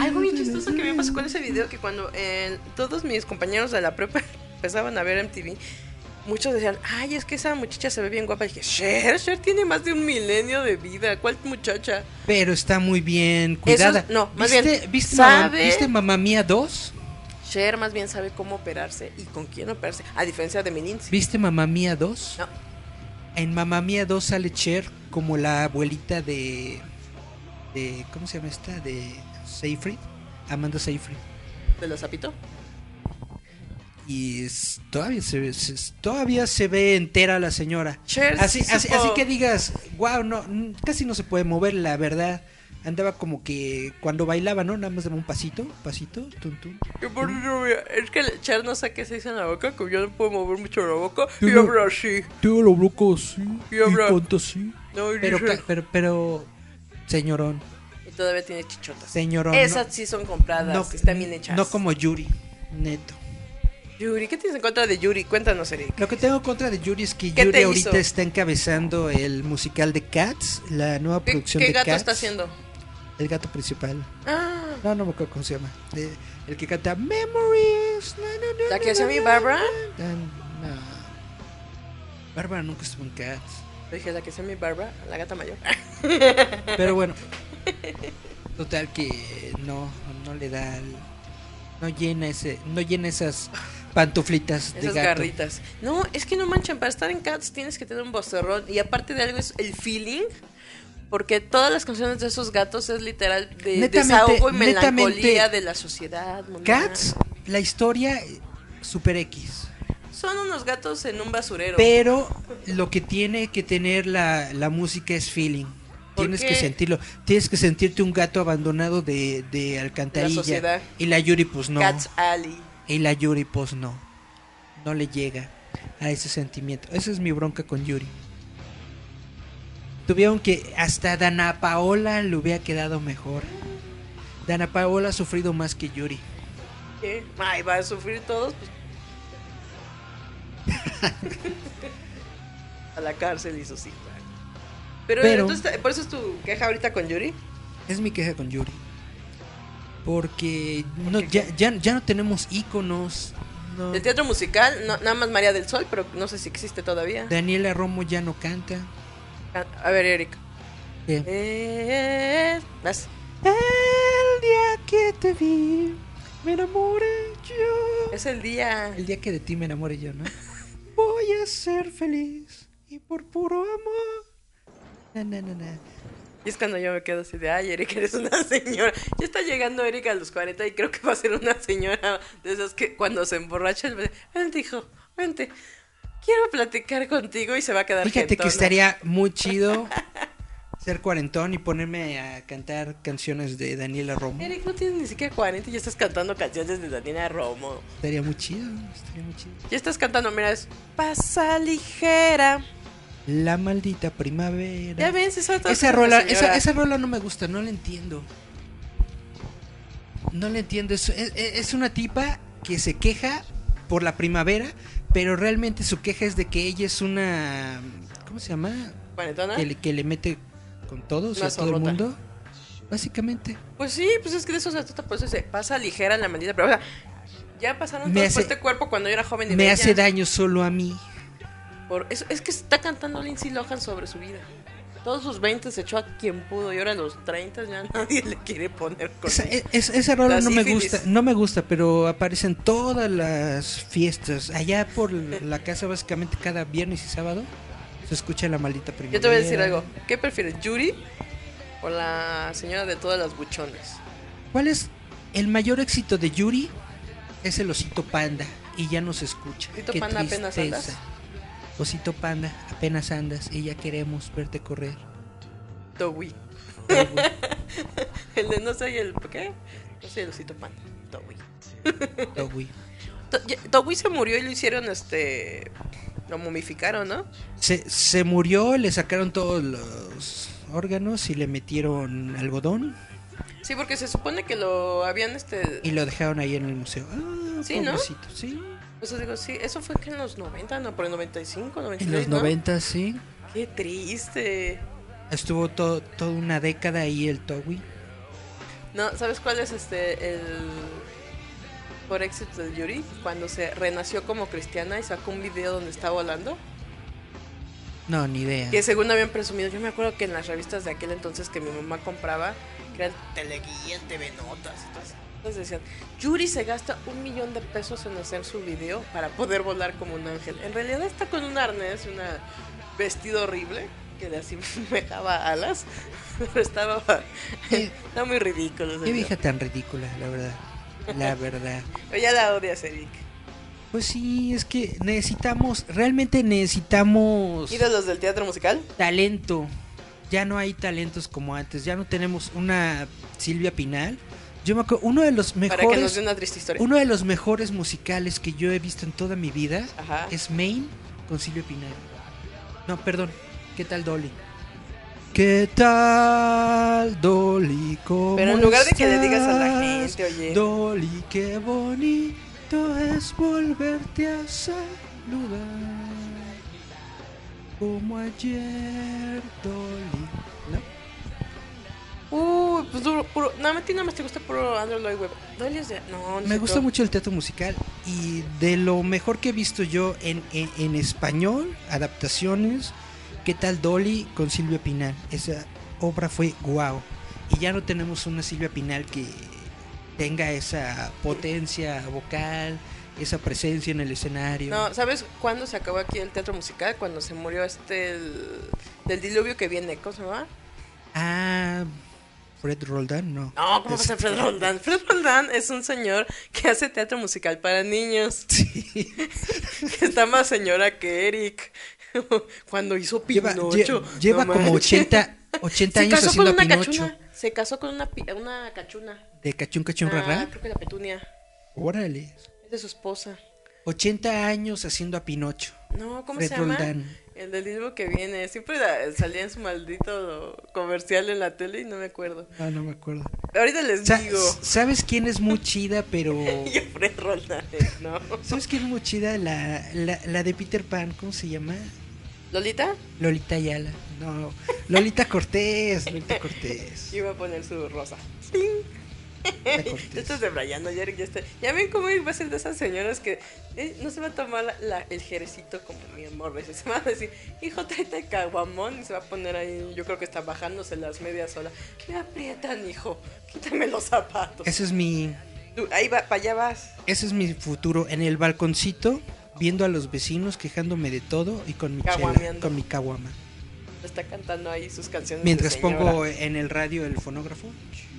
Algo bien chistoso que me pasó con ese video que cuando eh, todos mis compañeros de la prepa empezaban a ver MTV, muchos decían, ay, es que esa muchacha se ve bien guapa. Y dije, Cher, Cher tiene más de un milenio de vida. ¿Cuál muchacha? Pero está muy bien cuidada. no, más ¿Viste, bien, ¿viste, sabe- ¿Viste Mamá Mía 2? Cher más bien sabe cómo operarse y con quién operarse, a diferencia de Meninzi. ¿Viste Mamá Mía 2? No. En Mamá Mía 2 sale Cher como la abuelita de, de ¿cómo se llama esta? De Seyfried, Amanda Seyfried. ¿De los zapito? Y es- todavía se, todavía se ve entera la señora. Cher Así, así, así que digas, wow, no, casi no se puede mover, la verdad. Andaba como que cuando bailaba, ¿no? Nada más daba un pasito, pasito, tum, tum. Y por eso, mira, Es que el Cher no sé qué se dice en la boca, que yo no puedo mover mucho la boca. Yo Y no- habla así. Todo lo bloco así, Y habla- así. No, y Pero, ca- pero, pero, señorón, y todavía tiene chichotas. señorón. Esas no- sí son compradas, que están bien hechas. No como Yuri, neto. Yuri, ¿qué tienes en contra de Yuri? Cuéntanos, Eric. Lo que tengo en contra de Yuri es que ¿Qué Yuri ahorita hizo? está encabezando el musical de Cats, la nueva ¿Qué, producción qué de gato Cats. está haciendo? El gato principal. Ah, No, no me acuerdo cómo se llama. El que canta Memories. na, na, na, ¿La que na, mi na, Bárbara? na, no. Bárbara nunca estuvo en Cats. dije la que sea mi barba, la gata mayor. Pero bueno. Total que no, no le da el- no llena ese, no llena esas pantuflitas de Esas gato. garritas. No, es que no manchan, para estar en Cats tienes que tener un vocerrón. Y aparte de algo es el feeling. Porque todas las canciones de esos gatos es literal de Netamente- desahogo y melancolía de la sociedad. mundial. Cats, la historia eh, super X. Son unos gatos en un basurero. Pero lo que tiene que tener la, la música es feeling. ¿Por Tienes qué? que sentirlo. Tienes que sentirte un gato abandonado de, de alcantarilla. sociedad. Y la Yuri pues no. Cats Alley. Y la Yuri pues no. No le llega a ese sentimiento. Esa es mi bronca con Yuri. Tuvieron que hasta Dana Paola le hubiera quedado mejor. Dana Paola ha sufrido más que Yuri. ¿Qué? Ay, va a sufrir todos. Pues... a la cárcel y su cita. Pero, Pero- entonces, por eso es tu queja ahorita con Yuri. Es mi queja con Yuri. Porque no, ya, ya, ya no tenemos íconos. No. El teatro musical, no- nada más María del Sol, pero no sé si existe todavía. Daniela Romo ya no canta. A ver, Eric. ¿Qué? Eh, vas. El día que te vi, me enamoré yo. Es el día. El día que de ti me enamoré yo, ¿no? Voy a ser feliz y por puro amor. Na, na, na, na. Y es cuando yo me quedo así de, ay, Eric, eres una señora. Ya está llegando Eric a los 40 y creo que va a ser una señora de esas que cuando se emborracha, él a decir, vente, hijo, vente. Quiero platicar contigo y se va a quedar Fíjate que estaría muy chido ser cuarentón y ponerme a cantar canciones de Daniela Romo. Eric, no tienes ni siquiera 40 y ya estás cantando canciones de Daniela Romo. Estaría muy chido, estaría muy chido. Ya estás cantando, mira, es Pasa ligera. La maldita primavera. Ya se suelta esa rola, esa, esa rola no me gusta, no la entiendo. No la entiendo. Es, es- es una tipa que se queja por la primavera, pero realmente su queja es de que ella es una. ¿Cómo se llama? ¿Cuarentona? Que le, que le mete con todos y a todo el mundo. Básicamente. Pues sí, pues es que de eso se trata, por eso se pasa ligera la maldita. Pero, o sea, ya pasaron Me todos por este cuerpo cuando yo era joven y Me bella. hace daño solo a mí. Por eso, es que está cantando Lindsay Lohan sobre su vida. Todos sus 20 se echó a quien pudo y ahora a los 30 ya nadie le quiere poner con Esa, él. es- esa rola La no me gusta, no me gusta, pero aparece en todas las fiestas. Allá por la casa, básicamente cada viernes y sábado, se escucha la maldita primavera. Yo te voy a decir algo. ¿Qué prefieres, Yuri o la señora de todas las buchones? ¿Cuál es el mayor éxito de Yuri? Es el osito panda y ya no se escucha. Osito Qué Panda, apenas andas. Osito panda, apenas andas y ya queremos verte correr. Towi. el de no soy el. ¿Qué? No soy el osito panda. Towi. Towi se murió y lo hicieron este. Lo momificaron, ¿no? Se, se murió, le sacaron todos los órganos y le metieron algodón Sí, porque se supone que lo habían este. y lo dejaron ahí en el museo. Ah, Sí, ¿no? pobrecito, Eso digo, sí, eso fue que en los 90, no, por el 95, En 96. los ¿no? 90, sí. Qué triste. Estuvo to- toda una década ahí el Towi. No, ¿sabes cuál es este el por éxito de Yuri? Cuando se renació como cristiana y sacó un video donde está volando. No, ni idea. Que según habían presumido, yo me acuerdo que en las revistas de aquel entonces que mi mamá compraba, que eran Teleguía, TV Notas, y todo eso, entonces decían, Yuri se gasta un millón de pesos en hacer su video para poder volar como un ángel. En realidad está con un arnés, un vestido horrible, que le así me dejaba alas, pero estaba, estaba muy ridículo. Qué vieja tan ridícula, la verdad. La verdad. Pero ya la odias, Eric. Pues sí, es que necesitamos, realmente necesitamos ¿Ídolos del teatro musical? talento. Ya no hay talentos como antes. Ya no tenemos una Silvia Pinal. Yo me acuerdo, uno de los Para que nos mejores, dé una triste historia. uno de los mejores musicales que yo he visto en toda mi vida Ajá. es Maine con Silvia Pinal. No, perdón. ¿Qué tal Dolly? ¿Qué tal Dolly? ¿Cómo Pero en lugar de que le digas a la estás? gente, oye. Dolly, qué bonito es volverte a saludar. Como ayer, Dolly. Uh, pues duro, puro. No, a ti nada más te gusta puro Andrew Lloyd Webber. Dolly es de- No, no Me gusta todo. mucho el teatro musical y de lo mejor que he visto yo en, en, en español, adaptaciones, ¿qué tal Dolly con Silvia Pinal? Esa obra fue guau. Y ya no tenemos una Silvia Pinal que tenga esa potencia vocal, esa presencia en el escenario. No, ¿sabes cuándo se acabó aquí el teatro musical? Cuando se murió este el- del diluvio que viene. ¿Cómo se llama? Ah, Fred Roldán, no. No, ¿cómo va a ser Fred Roldán? Fred Roldán es un señor que hace teatro musical para niños. Sí. Que está más señora que Eric. Cuando hizo Lleva, Pinocho. lle- lleva No como manches. 80, 80 Se años casó con haciendo Pinocho. cachuna. Se casó con una, una cachuna. De cachún cachún Ah, creo que la petunia. Órale. Es de su esposa. 80 años haciendo a Pinocho. No, ¿cómo Fred se llama? Roldán. El del diluvio que viene. Siempre salía en su maldito comercial en la tele y no me acuerdo. Ah, no me acuerdo. Ahorita les Sa- digo. ¿Sabes quién es muy chida, pero... Y Fred Roldán, ¿no? ¿Sabes quién es muy chida? La, la, la de Peter Pan, ¿cómo se llama? ¿Lolita? Lolita Ayala. No, Lolita Cortés. Lolita Cortés. Iba a poner su rosa. Lolita Cortés. Esto es de Brian, ¿no? ya, ya está. Ya ven cómo va a ser de esas señoras que eh, no se va a tomar la- la- el jerecito como mi amor. veces Se va a decir, hijo, tráete caguamón. Y se va a poner ahí, yo creo que está bajándose las medias sola. Me aprietan, hijo. Quítame los zapatos. Ese es mi... Tú, ahí va, para allá vas. Ese es mi futuro. En el balconcito, viendo a los vecinos, quejándome de todo y con mi chela, con mi caguama. Está cantando ahí sus canciones. Mientras de pongo en el radio el fonógrafo.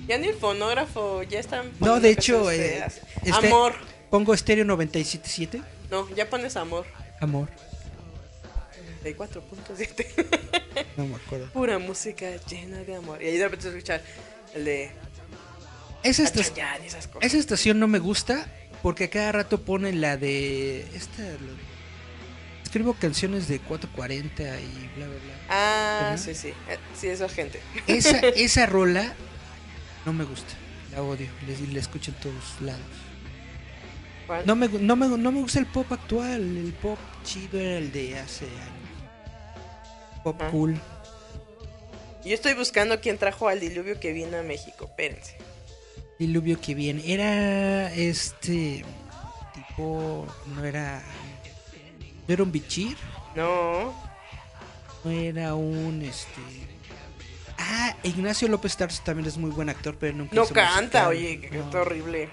Ya ni el fonógrafo, ya están. No, de hecho, eh, este- Amor. Pongo estéreo 97.7. No, ya pones amor. Amor. De 4.7. No me acuerdo. Pura música llena de amor. Y ahí de repente escuchar el de Esa, esta- Chayanne y esas cosas. esa estación no me gusta porque a cada rato ponen la de... Esta... lo- Escribo canciones de 440 y bla, bla, bla. Ah, ¿Verdad? sí, sí. Eh, Sí, esa gente. Esa, esa rola no me gusta. La odio. La, la escucho en todos lados. ¿Cuál? No me, no, me, no me gusta el pop actual. El pop chido era el de hace años. Pop Ah. cool. Yo estoy buscando quién trajo al diluvio que viene a México. Espérense. Diluvio que viene. Era este tipo. No era. No era un bichir. No. No era un este. Ah, Ignacio López Tarso también es muy buen actor, pero nunca No hizo canta, musical. oye, que No. canta horrible.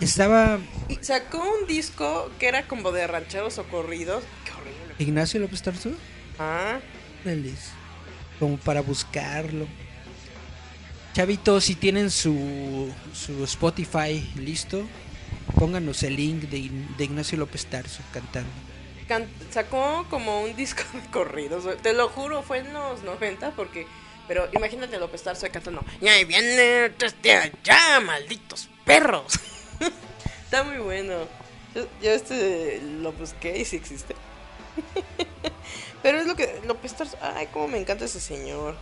Estaba Y sacó un disco que era como de rancheros o corridos. Qué horrible. Ignacio López Tarso. Ah, Órales, Como para buscarlo. Chavitos, si tienen su, su Spotify listo, pónganos el link de, de Ignacio López Tarso cantando. Sacó como un disco de corridos. Te lo juro, fue en los 90 porque... Pero imagínate López Tarso cantando. Y ahí viene desde allá, malditos perros. Está muy bueno. Yo, yo este lo busqué y sí existe. Pero es lo que López Tarso... Ay, cómo me encanta ese señor.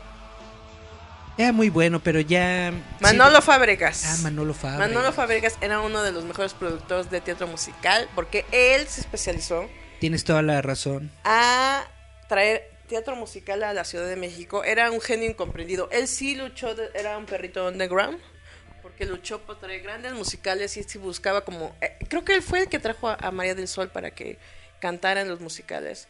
Era muy bueno, pero ya... Manolo sí- Fábregas. Ah, Manolo Fábregas. Manolo Fábregas era uno de los mejores productores de teatro musical porque él se especializó Tienes toda la razón. a traer teatro musical a la Ciudad de México. Era un genio incomprendido. Él sí luchó, era un perrito underground, porque luchó por traer grandes musicales y sí buscaba como... eh, creo que él fue el que trajo a, María del Sol para que cantara en los musicales.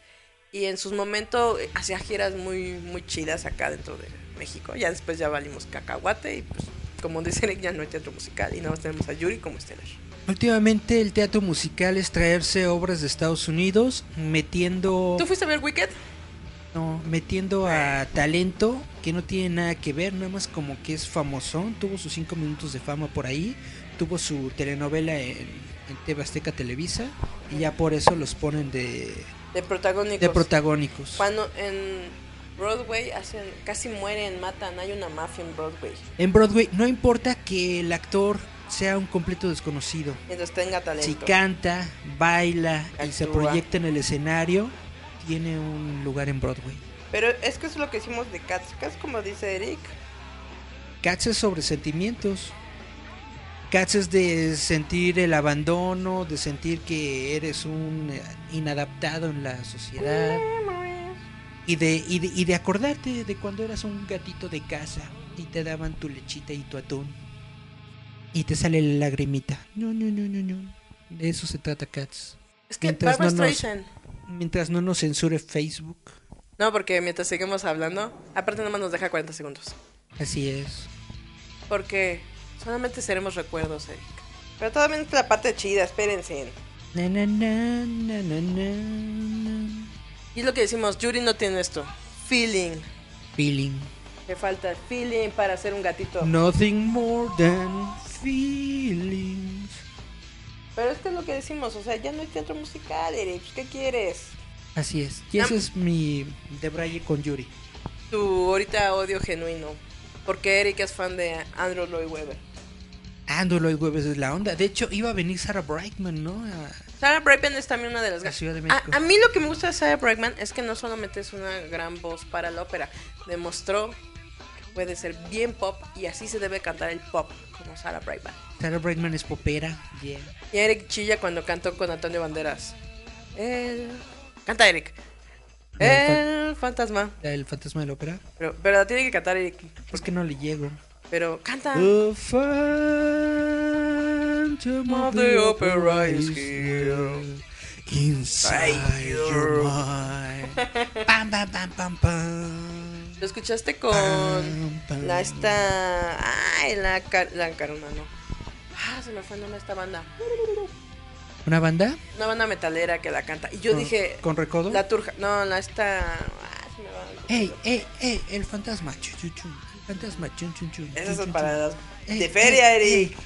Y en sus momentos eh, hacía giras muy, muy chidas acá dentro de México. Ya después ya valimos cacahuate y pues como dice Eric ya no hay teatro musical y nada más tenemos a Yuri como estelar. Últimamente el teatro musical es traerse obras de Estados Unidos, metiendo, ¿Tú fuiste a ver Wicked? no, metiendo a talento que no tiene nada que ver, nada más como que es famosón, tuvo sus cinco minutos de fama por ahí, tuvo su telenovela en, en TV Azteca Televisa y ya por eso los ponen de, De protagónicos. de protagónicos. Cuando en Broadway hacen, casi mueren, matan, hay una mafia en Broadway. En Broadway no importa que el actor sea un completo desconocido. Mientras tenga talento. Si canta, baila y se proyecta en el escenario, tiene un lugar en Broadway. Pero es que es lo que hicimos de Cats. Cats, como dice Eric, Cats es sobre sentimientos. Cats es de sentir el abandono, de sentir que eres un eh, inadaptado en la sociedad. Y de, y, de, y de acordarte de cuando eras un gatito de casa y te daban tu lechita y tu atún. Y te sale la lagrimita. No, no, no, no, no. De eso se trata Cats. es que Mientras no nos-. Mientras no nos censure Facebook. No, porque mientras seguimos hablando, aparte nada más nos deja 40 segundos. Así es. Porque solamente seremos recuerdos, Eric. Pero todavía es la parte chida, espérense. Na. Y es lo que decimos, Yuri no tiene esto. Feeling. Feeling. Le falta feeling para ser un gatito. Nothing more than feelings. Pero es que es lo que decimos, o sea, ya no hay teatro musical, Eric. ¿Qué quieres? Así es. Y ese es mi debraye con Yuri. Tu ahorita odio genuino. Porque Eric es fan de Andrew Lloyd Webber. Andrew Lloyd Webber es la onda. De hecho, iba a venir Sarah Brightman, ¿no? A- Sarah Brightman es también una de las La Ciudad de a, México. a mí lo que me gusta de Sarah Brightman es que no solamente es una gran voz para la ópera, demostró puede ser bien pop y así se debe cantar el pop como Sarah Brightman. Sarah Brightman es popera. Yeah. Y Eric chilla cuando cantó con Antonio Banderas. El... Canta Eric. El fantasma. El fantasma de la ópera. Pero, pero la tiene que cantar Eric. Es que no le llego. Pero canta. The Phantom Of the opera is here. Inside your mind. Pam, pam, pam, pam, pam. Lo escuchaste con Pam, pam. la esta. Ay, la, ca- la carona, no. Ah, se me fue el nombre de esta banda. ¿Una banda? Una banda metalera que la canta. Y yo ¿Con- dije. ¿Con recodo? La turja. No, la esta. Ah, se me va. ¡Ey, ey, ey! El fantasma. Chu, chu, chu. El fantasma. Chun, chun, chun. Esas son chun, para chun. las. Ey, De feria, ey, Eric. ey.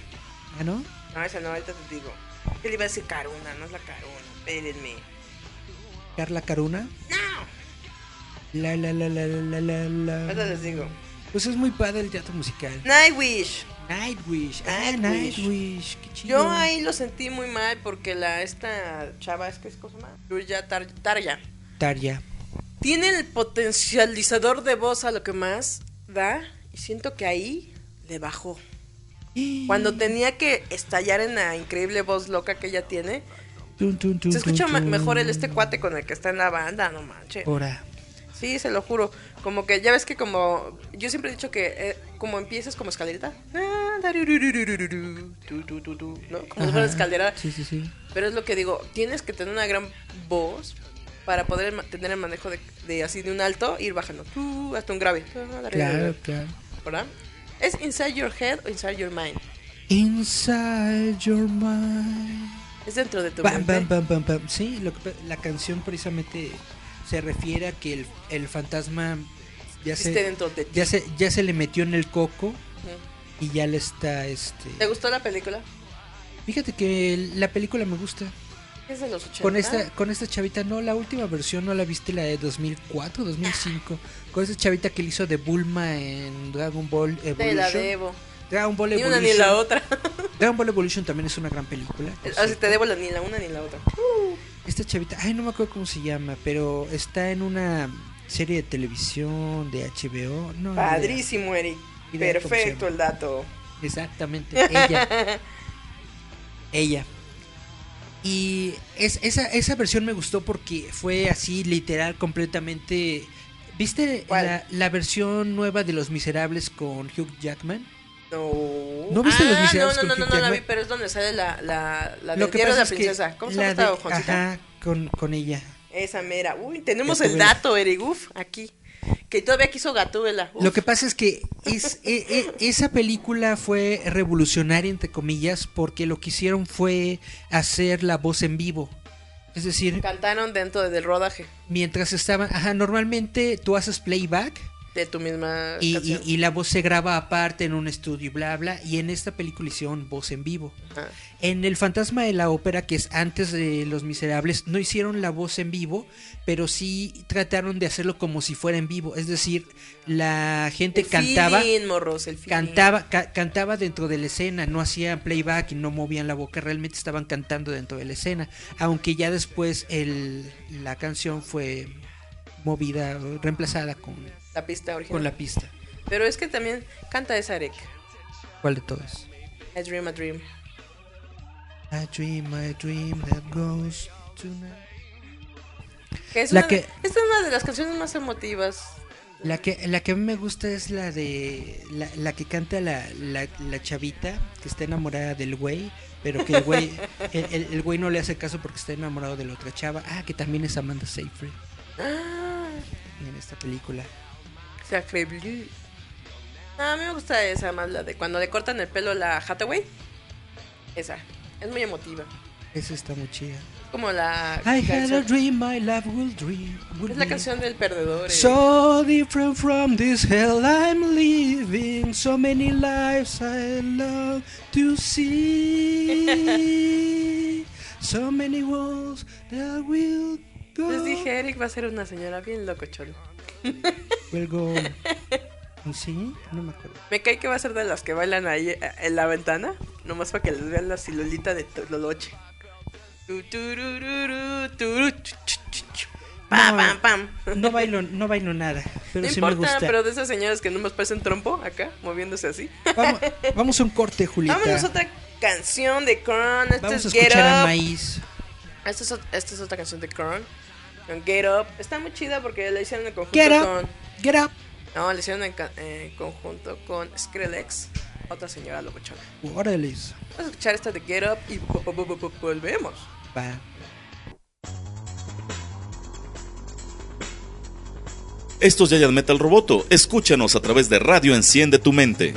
¿Ah, no? No, esa no, ahorita te digo. ¿Qué le iba a decir Caruna? No es la Caruna. Espérenme. ¿Carla Caruna? No. La, la, la, la, la, la, la. Les digo. Pues es muy padre el teatro musical. Nightwish. Nightwish. Ah, Nightwish. Nightwish. Qué chido. Yo ahí lo sentí muy mal porque la esta chava es que es cosa más. Yuya Tar- Tarja. Tarja. Tiene el potencializador de voz a lo que más da y siento que ahí le bajó. Cuando tenía que estallar en la increíble voz loca que ella tiene, se escucha mejor el este cuate con el que está en la banda, no manches. Ahora. Sí, se lo juro. Como que ya ves que como yo siempre he dicho que eh, como empiezas como escalerita, ¿no? Como Ajá. escalera. Sí, sí, sí. Pero es lo que digo, tienes que tener una gran voz para poder tener el manejo de, así de un alto, ir bajando, hasta un grave. Claro, claro. ¿Verdad? ¿Es inside your head o inside your mind? Inside your mind. Es dentro de tu mente. Sí, lo que- la canción precisamente se refiere a que el, el fantasma ya se, dentro de ya se ya se le metió en el coco y ya le está este. ¿Te gustó la película? Fíjate que la película me gusta. Es de los 80. Con esta con esta chavita no la última versión no la viste la de 2004, 2005. Con esta chavita que le hizo de Bulma en Dragon Ball Evolution. la debo. Dragon Ball Ni Evolution. una ni la otra. Dragon Ball Evolution también es una gran película. Así cierto. te debo la, ni la una ni la otra. Esta chavita, ay, no me acuerdo cómo se llama, pero está en una serie de televisión de HBO. No. Padrísimo, Eric. Perfecto el dato. Exactamente, ella. ella. Y es, esa, esa versión me gustó porque fue así, literal, completamente... ¿Viste la, la versión nueva de Los Miserables con Hugh Jackman? No. ¿No viste Los ah, Miserables No, no, con no, Hugh no, la vi, pero es donde sale la, la, la Lo que de la es que princesa. ¿Cómo se la llama esta ojoncita? Ajá, con, con ella. Esa mera. Uy, tenemos el dato, Eriguf, aquí. Que todavía quiso Gatúbela. Uf. Lo que pasa es que es, e- e- esa película fue revolucionaria, entre comillas, porque lo que hicieron fue hacer la voz en vivo. Es decir, Cantaron dentro del rodaje mientras estaban... Ajá, normalmente tú haces playback de tu misma y, y- canción. y la voz se graba aparte en un estudio y bla, bla. Y en esta película hicieron voz en vivo. Ah. En El Fantasma de la Ópera, que es antes de Los Miserables, no hicieron la voz en vivo, pero sí trataron de hacerlo como si fuera en vivo. Es decir, la gente El cantaba... feeling, morros, el cantaba ca- cantaba dentro de la escena, no hacían playback y no movían la boca, realmente estaban cantando dentro de la escena, aunque ya después el, la canción fue movida, reemplazada con, La pista original. con la pista. Pero es que también canta esa Eric. ¿Cuál de todas? I Dream a Dream. I dream, I dream that goes tonight. Es La una, que- Esta es una de las canciones más emotivas. La que, la que a mí me gusta es la de la, la que canta la, la, la chavita que está enamorada del güey, pero que el güey el, el- el güey no le hace caso porque está enamorado de la otra chava. Ah, que también es Amanda Seyfried Ah, en esta película. Sacré Bleu. Ah, a mí me gusta esa más, la de cuando le cortan el pelo a la Hathaway. Esa. Es muy emotiva. Esa está muy chida. Como la I had a canción. dream, my love will dream. will Es la canción del perdedor. eh. So different from this hell I'm living. So many lives I love to see. So many walls that will go. Les dije, Eric va a ser una señora bien locochona. Will go. ¿Sí? No me acuerdo. Me cae que va a ser de las que bailan ahí eh, en la ventana. Nomás para que les vean la silulita de Tololoche. Pam, No. pam, pam. No bailo, no bailo nada. Pero no sí me gusta. pero de esas señoras que nomás parecen trompo acá, moviéndose así. Vamos, vamos a un corte, Julieta. Vámonos a otra canción de Vamos a es Get a. Maíz. Esta es, esta es otra canción de Korn. Con Get Up. Está muy chida porque la hicieron en conjunto Get up, con. get up. No, la hicieron en, conjunto con Skrillex. Otra señora locochona. Órale. Vamos a escuchar esta de Get Up y vo- vo- vo- vo- volvemos. Va. Esto es Giant Metal Roboto. Escúchanos a través de Radio Enciende tu Mente.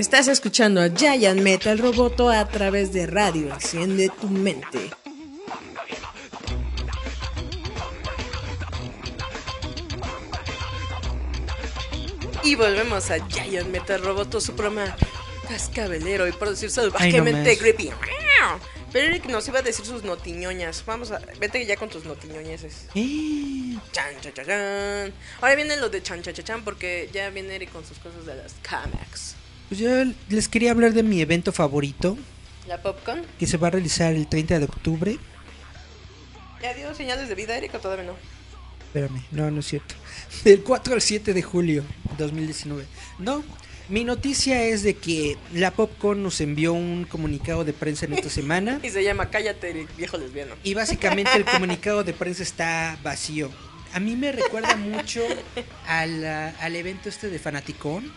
Estás escuchando a Giant Metal Roboto a través de radio. Enciende tu mente. Y volvemos a Giant Metal Roboto, su programa cascabelero y por decir salvajemente más. creepy. Pero Eric nos iba a decir sus notiñoñas. Vamos a. Vete ya con tus notiñoñeses. Eh, Chan, chan, chan, chan. Ahora viene lo de chan, chan, chan, chan, porque ya viene Eric con sus cosas de las Camex. Pues yo les quería hablar de mi evento favorito, La Popcorn. que se va a realizar el 30 de octubre. ¿Ya dio señales de vida, Eric, o todavía no? Espérame, no, no es cierto. Del 4 al 7 de julio 2019. No, mi noticia es de que la Popcorn nos envió un comunicado de prensa en esta semana. Y se llama Cállate, viejo lesbiano. Y básicamente el comunicado de prensa está vacío. A mí me recuerda mucho al, al evento este de Fanaticón,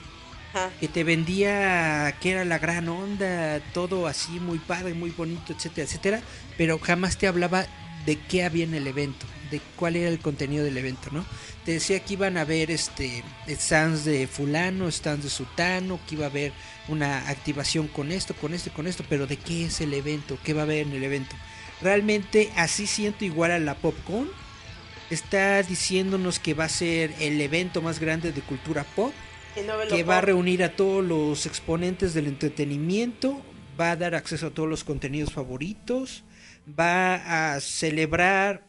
Que te vendía que era la gran onda, todo así muy padre, muy bonito, etcétera, etcétera, pero jamás te hablaba de qué había en el evento, de cuál era el contenido del evento, ¿no? Te decía que iban a haber este stands de fulano, stands de sutano, que iba a haber una activación con esto, con esto, con esto, pero de qué es el evento, qué va a haber en el evento. Realmente así siento igual a la Popcorn. Está diciéndonos que va a ser el evento más grande de cultura pop Y no que va a reunir a todos los exponentes del entretenimiento, va a dar acceso a todos los contenidos favoritos, va a celebrar,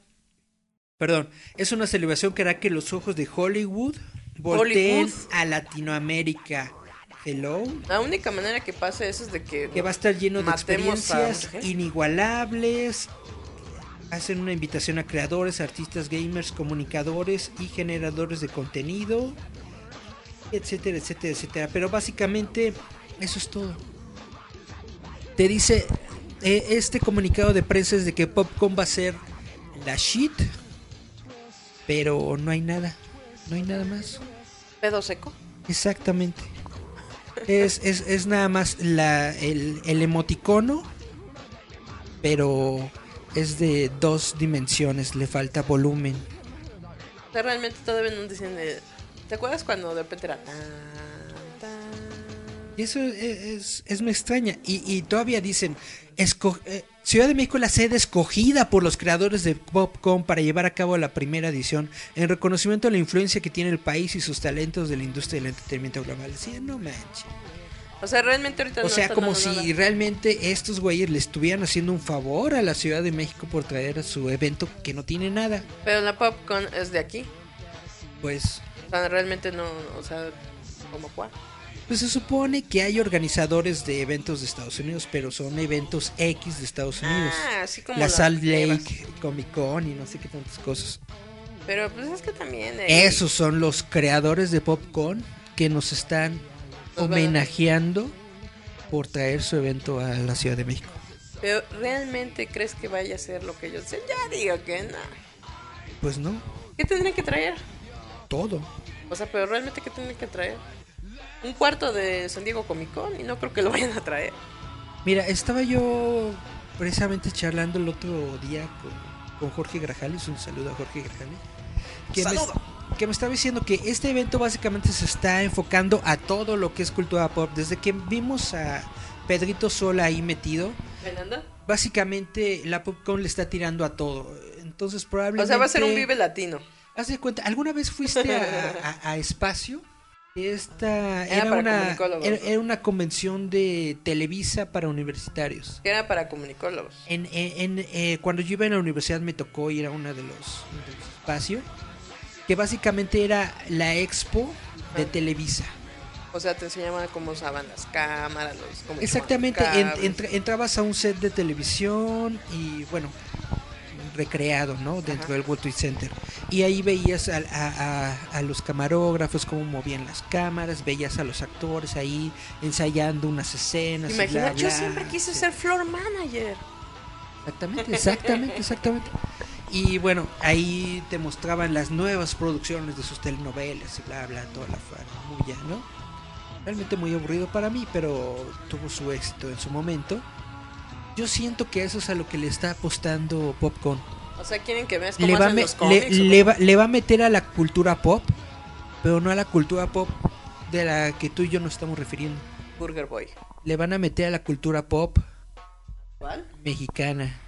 perdón, es una celebración que hará que los ojos de Hollywood volteen Hollywood. a Latinoamérica. Hello. La única manera que pase eso es de que. Que va a estar lleno de experiencias inigualables. Hacen una invitación a creadores, artistas, gamers, comunicadores y generadores de contenido, etcétera, etcétera, etcétera. Pero básicamente eso es todo. Te dice, eh, este comunicado de prensa es de que Popcorn va a ser la shit, pero no hay nada, no hay nada más. Pedo seco. Exactamente. Es, es, es nada más la, el, el emoticono, pero es de dos dimensiones, le falta volumen. O sea, realmente todavía no dicen. De- ¿Te acuerdas cuando de repente era. tan, tan? Y eso es, es, es me extraña. Y, y todavía dicen, esco- eh, Ciudad de México es la sede escogida por los creadores de Popcorn para llevar a cabo la primera edición en reconocimiento a la influencia que tiene el país y sus talentos de la industria del entretenimiento global. Sí, no manches. O sea, realmente ahorita O no sea, como si nada. realmente estos güeyes le estuvieran haciendo un favor a la Ciudad de México por traer a su evento que no tiene nada. Pero la Popcorn es de aquí. Pues, sea, realmente no. O sea, como cuál. pues se supone que hay organizadores de eventos de Estados Unidos, pero son eventos X de Estados Unidos. Ah, así como. la Salt. Lake, Comic Con y no sé qué tantas cosas. Pero pues es que también. eh, Esos son los creadores de Popcorn que nos están homenajeando por traer su evento a la Ciudad de México. Pero realmente crees que vaya a ser lo que ellos dicen. Ya digo que no. Pues no, ¿Qué tendrían que traer? Todo. O sea, pero realmente ¿qué tendrían que traer? Un cuarto de San Diego Comic Con y no creo que lo vayan a traer. Mira, estaba yo precisamente charlando el otro día con, con Jorge Grajales, un saludo a Jorge Grajales, que me, que me estaba diciendo que este evento básicamente se está enfocando a todo lo que es cultura pop. Desde que vimos a Pedrito Sola ahí metido, ¿Fernanda? básicamente la Popcorn le está tirando a todo. Entonces probablemente... O sea, va a ser un Vive Latino. Haz de cuenta, ¿alguna vez fuiste a, a- a Espacio? Esta Era era, una, era, una convención de Televisa para universitarios. Era para comunicólogos. En, en- en, eh, cuando yo iba en la universidad me tocó ir a una de los, de los espacios, que básicamente era la expo de. Televisa. O sea, te enseñaban cómo usaban las cámaras, los Exactamente, entrabas a un set de televisión y bueno, recreado, ¿no? Dentro Ajá. del World Trade Center. Y ahí veías a, a- a- a los camarógrafos, cómo movían las cámaras, veías a los actores ahí ensayando unas escenas. Imagina, yo siempre quise Sí. ser floor manager. Exactamente, exactamente, exactamente. Y bueno, ahí te mostraban las nuevas producciones de sus telenovelas y bla, bla, toda la farambulla, ¿no? Realmente muy aburrido para mí, pero tuvo su éxito en su momento. Yo siento que eso es a lo que le está apostando Popcorn. O sea, quieren que veas cómo Le va, hacen los cómics. ¿o le va, le va a meter a la cultura pop, pero no a la cultura pop de la que tú y yo nos estamos refiriendo. Burger Boy. Le van a meter a la cultura pop ¿Cuál? mexicana.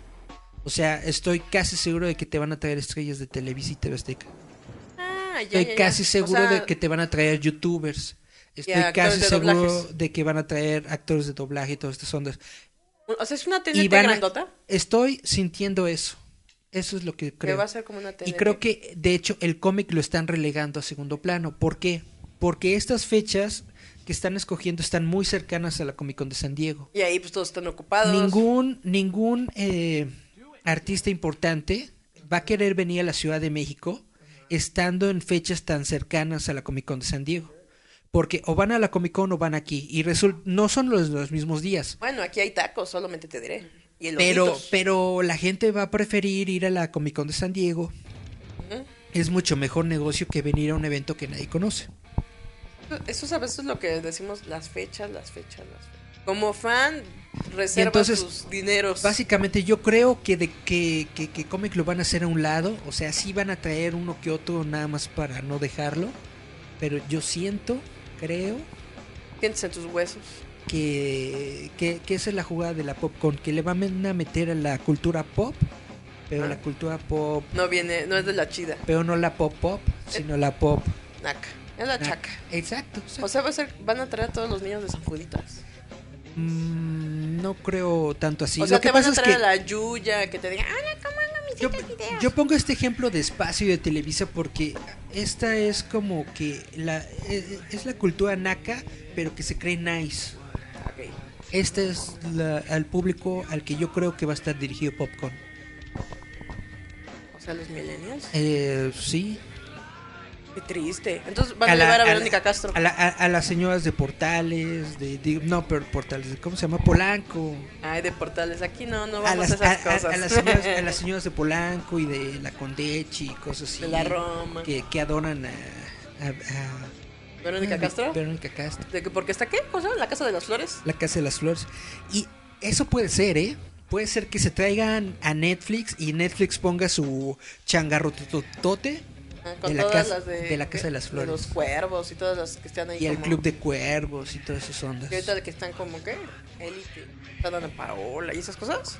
O sea, estoy casi seguro de que te van a traer estrellas de Televisa y TV Azteca. Ah, ya, Estoy ya, ya. casi O seguro sea, de que te van a traer youtubers. Estoy casi de seguro doblajes. de que van a traer actores de doblaje y todas estas ondas. O sea, es una TNT a- grandota. Estoy sintiendo eso. Eso es lo que Que creo. va a ser como una TNT. Y creo que, de hecho, el cómic lo están relegando a segundo plano. ¿Por qué? Porque estas fechas que están escogiendo están muy cercanas a la Comic Con de San Diego. Y ahí pues todos están ocupados. Ningún, ningún eh, artista importante va a querer venir a la Ciudad de México estando en fechas tan cercanas a la Comic Con de San Diego. Porque o van a la Comic Con o van aquí. Y result- no son los, los mismos días. Bueno, aquí hay tacos, solamente te diré. Y Pero, pero la gente va a preferir ir a la Comic Con de San Diego. Es mucho mejor negocio que venir a un evento que nadie conoce. Eso es a veces lo que decimos, las fechas, las fechas, las fechas. Como fan, reserva entonces, tus dineros. Básicamente yo creo que de que, que, que Comic lo van a hacer a un lado, o sea, sí van a traer uno que otro nada más para no dejarlo, pero yo siento, creo Sientes en tus huesos. que, que, que esa es la jugada de la popcorn, que le van a meter a la cultura pop, pero Ah. la cultura pop, No viene, no es de la chida. pero no la pop pop, sino la pop. Naca. Es la chaca. Exacto. exacto. O sea, va a ser, van a traer a todos los niños de San Juditas. Mm, no creo tanto así. o sea, Lo que te van pasa a es que a la Yuya, que te diga, hola, ¿cómo yo, pongo este ejemplo de espacio y de Televisa porque esta es como que la eh, es la cultura naca, pero que se cree nice. Ok. Este es la- al público al que yo creo que va a estar dirigido Popcorn. O sea, los millennials. Eh, sí. Qué triste. Entonces van a, llevar a Verónica Castro. A, la- a- las señoras de Portales, de, de- no, pero Portales, ¿cómo se llama? Polanco. Ay, de portales. Aquí no, no vamos a, las, esas cosas. a las señoras, a las señoras de Polanco y de la Condechi y cosas así. De la Roma. Que, que adoran a, Verónica Castro. Verónica Castro. ¿De que porque está qué? ¿Cosa? ¿La Casa de las Flores? La Casa de las Flores. Y eso puede ser, ¿eh? Puede ser que se traigan a Netflix y Netflix ponga su changarrototote con de la, todas casa, las de, de la Casa de las Flores. los cuervos y todas las que están ahí. y el como- Club de Cuervos y todas esas ondas. Ahorita que están como, ¿qué? Élite. Dana Paola y esas cosas.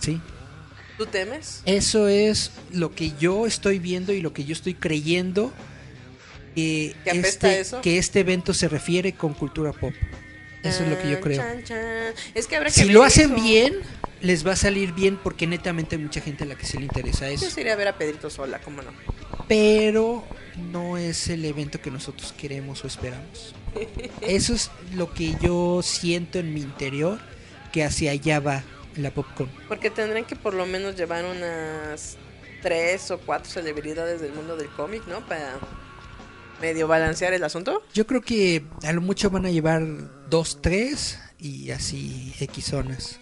Sí. ¿Tú temes? Eso es lo que yo estoy viendo y lo que yo estoy creyendo que, ¿Que este, eso? que este evento se refiere con cultura pop. Eso es lo que yo creo. chan, chan. Es que habrá que Si lo hacen eso. bien, les va a salir bien porque netamente hay mucha gente a la que se le interesa Yo eso. sí iría a ver a Pedrito sola, ¿cómo no? Pero no es el evento que nosotros queremos o esperamos. Eso es lo que yo siento en mi interior, que hacia allá va la popcorn. Porque tendrán que por lo menos llevar unas tres o cuatro celebridades del mundo del cómic, ¿no? Para medio balancear el asunto. Yo creo que a lo mucho van a llevar dos, tres y así X zonas.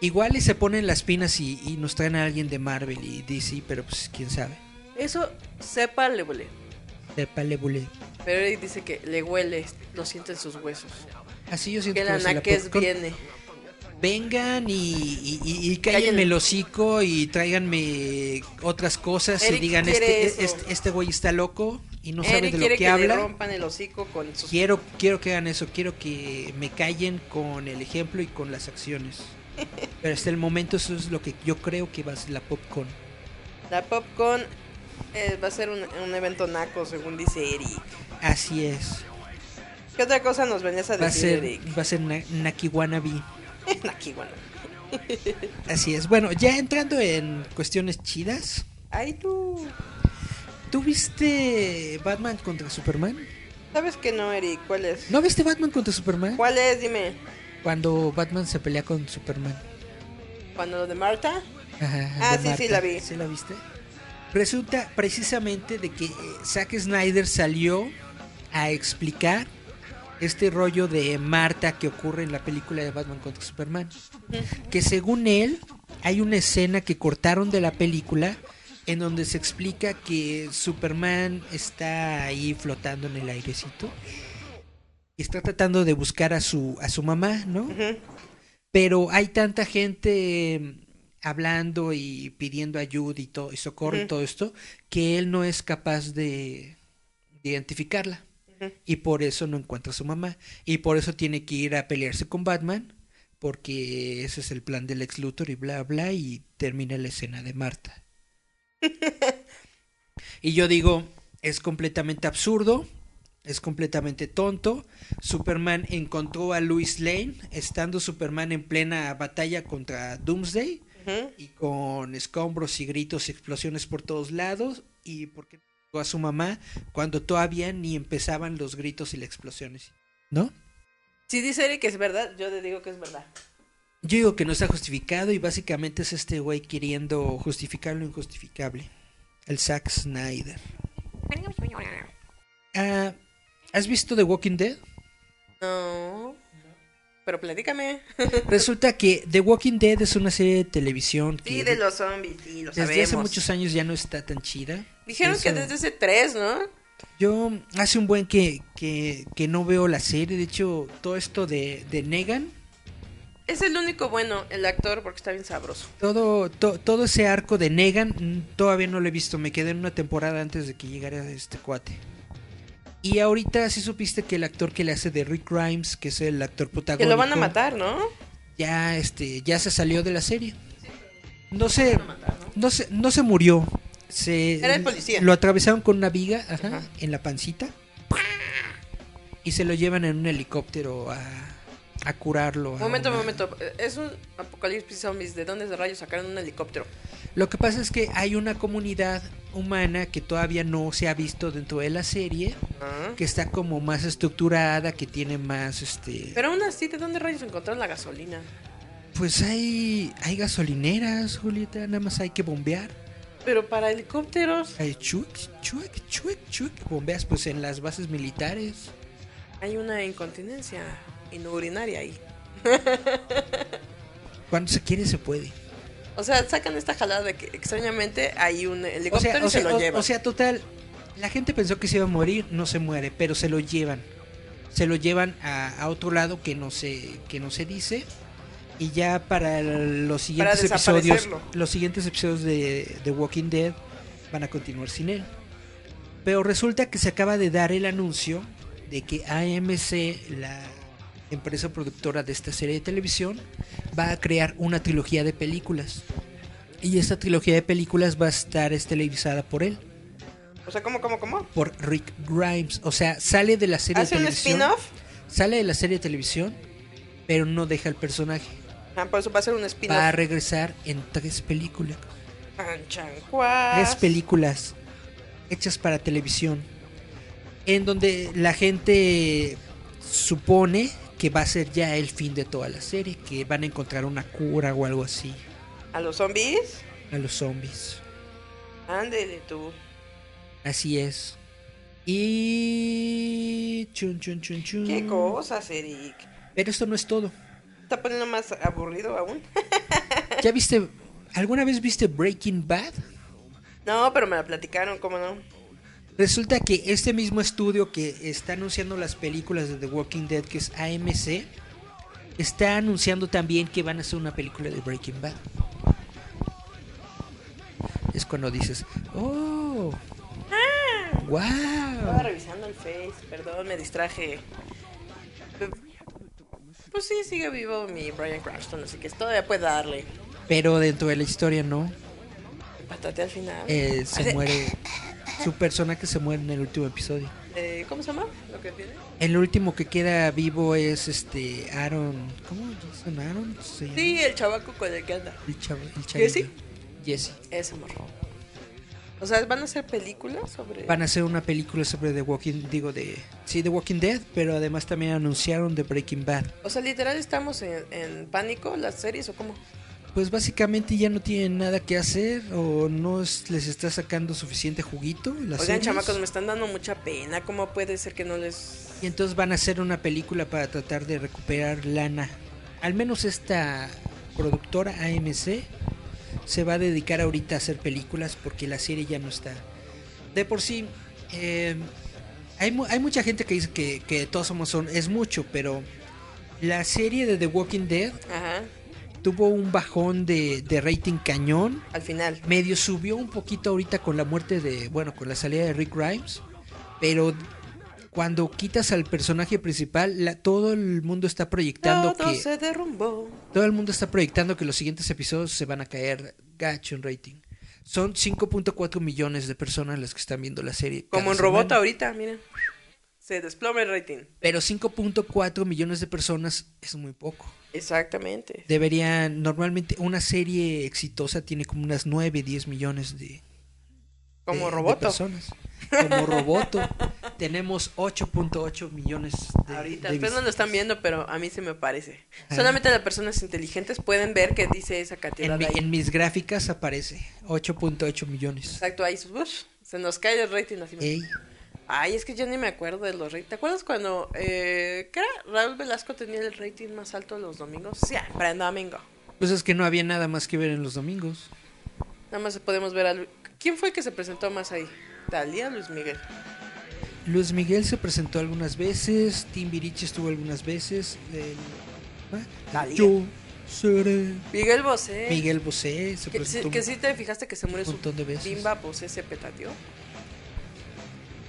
Igual y se ponen las pinas y, y nos traen a alguien de Marvel y DC, pero pues quién sabe. Eso, sepa, le huele. Sepa, le bule. Pero él dice que le huele, lo siente en sus huesos. Así yo siento Que que va la viene. Vengan y, y, y- y cállenme el hocico y tráiganme otras cosas y Eric digan, este, este, este güey está loco y no sabe Eric de lo que, que, le habla. rompan el hocico con sus... Quiero, quiero que hagan eso, quiero que me callen con el ejemplo y con las acciones. Pero hasta el momento eso es lo que yo creo que va a ser la popcorn. La Popcorn eh, va a ser un, un evento naco, según dice Eric. Así es. ¿Qué otra cosa nos venías a Va decir, ser, Eric? va a ser na- Naki Wannabe. Así es. Bueno, ya entrando en cuestiones chidas. Ay, tú. ¿Tú viste Batman contra Superman? ¿Sabes que no, Eric? ¿Cuál es? ¿No viste Batman contra Superman? ¿Cuál es? Dime. Cuando Batman se pelea con Superman. ¿Cuando lo de Marta? Ajá, Ah, de sí, sí, la vi. ¿Sí la viste? Resulta precisamente de que eh, Zack Snyder salió a explicar este rollo de Marta que ocurre en la película de Batman contra Superman. Que según él, hay una escena que cortaron de la película en donde se explica que Superman está ahí flotando en el airecito. Y está tratando de buscar a su, a su mamá, ¿no? Pero hay tanta gente hablando y pidiendo ayuda y todo, y socorro y todo esto, que él no es capaz de, de identificarla. Y por eso no encuentra a su mamá. Y por eso tiene que ir a pelearse con Batman. Porque ese es el plan del ex Luthor y bla bla. Y termina la escena de Marta. y yo digo, es completamente absurdo. Es completamente tonto. Superman encontró a Lois Lane. Estando Superman en plena batalla contra Doomsday. Y con escombros y gritos y explosiones por todos lados. Y porque a su mamá cuando todavía ni empezaban los gritos y las explosiones. ¿No? Si dice Eric que es verdad, yo le digo que es verdad. Yo digo que no está justificado y básicamente es este güey queriendo justificar lo injustificable. El Zack Snyder. Ah, ¿Has visto The Walking Dead? No. Pero platícame. Resulta que The Walking Dead es una serie de televisión que Sí, de los zombies, sí, lo desde sabemos. hace muchos años ya no está tan chida. Dijeron que desde ese 3, ¿no? Yo hace un buen que, que, que no veo la serie. De hecho, todo esto de, de Negan, Es el único bueno, el actor, porque está bien sabroso. todo, to- todo ese arco de Negan, mm, todavía no lo he visto. Me quedé en una temporada antes de que llegara este cuate. Y ahorita sí supiste que el actor que le hace de Rick Grimes, que es el actor Que protagónico, lo van a matar, ¿no? ya este ya se salió de la serie. No se no se no se murió. Se Era el policía. Lo atravesaron con una viga, ajá, Ajá. en la pancita. Y se lo llevan en un helicóptero a, a curarlo. a Momento, una- momento. Es un apocalipsis zombies. ¿De dónde de rayos sacaron un helicóptero? Lo que pasa es que hay una comunidad humana que todavía no se ha visto dentro de la serie, que está como más estructurada, que tiene más este Pero aún así, ¿de dónde rayos encontraron la gasolina? pues hay hay gasolineras, Julieta, nada más hay que bombear. Pero para helicópteros Hay chuc, chuc, chuc, chuc, bombeas pues en las bases militares. hay una incontinencia urinaria ahí. Cuando se quiere se puede. O sea, sacan esta jalada de que extrañamente hay un O helicóptero sea, o y se sea, lo llevan. o sea, total, la gente pensó que se iba a morir, no se muere, pero se lo llevan. Se lo llevan a, a otro lado que no se que no se dice y ya para los siguientes episodios, los siguientes episodios de The Walking Dead van a continuar sin él. Pero resulta que se acaba de dar el anuncio de que AMC, la empresa productora de esta serie de televisión, va a crear una trilogía de películas. Y esta trilogía de películas va a estar es televisada por él, o sea, ¿cómo, cómo, cómo? por Rick Grimes. O sea, sale de la serie de ¿Hace un televisión. spin-off? Sale de la serie de televisión, pero no deja el personaje. Ah, por eso va a ser un spin-off. Va a regresar en tres películas. Tres películas hechas para televisión. En donde la gente supone que va a ser ya el fin de toda la serie, que van a encontrar una cura o algo así ¿A los zombies? a los zombies. Ándele tú. Así es. Y chun chun chun chun. ¿Qué cosas, Eric? Pero esto no es todo. ¿Está poniendo más aburrido aún? ¿Ya viste alguna vez viste Breaking Bad? no, pero me la platicaron, ¿cómo no? Resulta que este mismo estudio que está anunciando las películas de The Walking Dead, que es AMC, está anunciando también que van a hacer una película de Breaking Bad. Es cuando dices, oh, Estaba wow. revisando el Face, perdón, me distraje. Pues sí, sigue vivo mi Brian Cranston, así que todavía puede darle. Pero dentro de la historia no, Patate al final. Eh, se muere, su personaje se muere en el último episodio. Eh, ¿Cómo se llama? Lo que tiene. El último que queda vivo es este Aaron, ¿cómo? Jason Aaron se llama? Sí, el chavaco con el que anda. El chavo, el ¿Jesse? Jesse. Ese morro. O sea, ¿van a hacer películas sobre...? Van a hacer una película sobre The Walking, digo de, sí, The Walking Dead, pero además también anunciaron The Breaking Bad. O sea, literal estamos en, en pánico las series o cómo? Pues básicamente ya no tienen nada que hacer o no es- les está sacando suficiente juguito. Las Oigan, series. chamacos, me están dando mucha pena. ¿Cómo puede ser que no les... Y entonces van a hacer una película para tratar de recuperar lana. Al menos esta productora AMC se va a dedicar ahorita a hacer películas porque la serie ya no está. De por sí, eh, hay, mu- hay mucha gente que dice que, que todos somos son, es mucho, pero la serie de The Walking Dead Ajá, tuvo un bajón de, de rating cañón. al final. Medio subió un poquito ahorita con la muerte de, bueno, con la salida de Rick Grimes, pero cuando quitas al personaje principal, la- todo el mundo está proyectando Todo que se derrumbó. todo el mundo está proyectando que los siguientes episodios se van a caer gacho en rating. Son 5.4 millones de personas las que están viendo la serie. Como en robot ahorita, miren. Se desploma el rating. Pero 5.4 millones de personas es muy poco. Exactamente. Deberían, normalmente una serie exitosa tiene como unas 9, 10 millones de, Como de- de roboto. personas. Como Roboto tenemos 8.8 millones de Ahorita, de ustedes no lo están viendo, pero a mí se me parece. Ah. Solamente las personas inteligentes pueden ver que dice esa cantidad En, mi- ahí. en mis gráficas aparece 8.8 millones. Exacto, ahí ush, se nos cae el rating así. Ey, Ay, es que yo ni me acuerdo de los ratings. ¿Te acuerdas cuando eh, ¿qué era? Raúl Velasco tenía el rating más alto los domingos? Siempre en domingo. pues es que no había nada más que ver en los domingos. Nada más podemos ver a Lu- ¿Quién fue que se presentó más ahí? ¿Talía o Luis Miguel? Luis Miguel se presentó algunas veces, Timbiriche estuvo algunas veces. el- ¿ah? Talía. Yo seré. Miguel Bosé. Miguel Bosé se Que, sí- presentó. que sí te fijaste que se murió un su montón de veces. Bimba Bosé se petateó.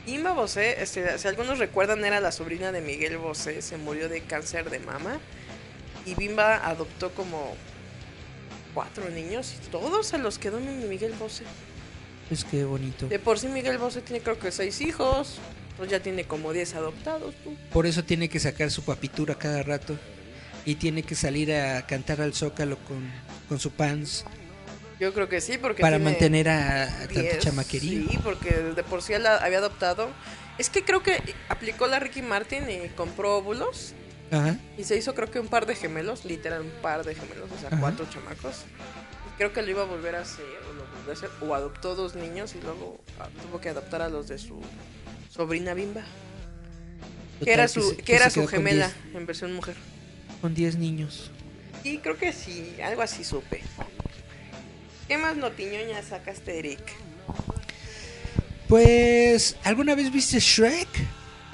Bimba Bosé, este, si algunos recuerdan, era la sobrina de Miguel Bosé, se murió de cáncer de mama. Y Bimba adoptó como cuatro niños y todos se los quedó mi Miguel Bosé. Es que bonito. De por sí Miguel Bosé tiene creo que seis hijos, pues ya tiene como diez adoptados. tú. Por eso tiene que sacar su papitura cada rato. Y tiene que salir a cantar al zócalo con, con su pants Yo creo que sí, porque para mantener a, a tanto diez, chamaquerío. Sí, porque de por sí la había adoptado. Es que creo que aplicó la Ricky Martin y compró óvulos. Ajá. Y se hizo creo que un par de gemelos, literal un par de gemelos, o sea, Ajá. cuatro chamacos. Y creo que lo iba a volver a hacer, o lo volvió a hacer, o adoptó dos niños y luego ah, tuvo que adoptar a los de su sobrina Bimba. que era su, se- que era su gemela 10 en versión mujer. Con 10 niños. Y creo que sí, algo así supe. ¿Qué más notiñoña sacaste, Eric? Pues, ¿alguna vez viste Shrek?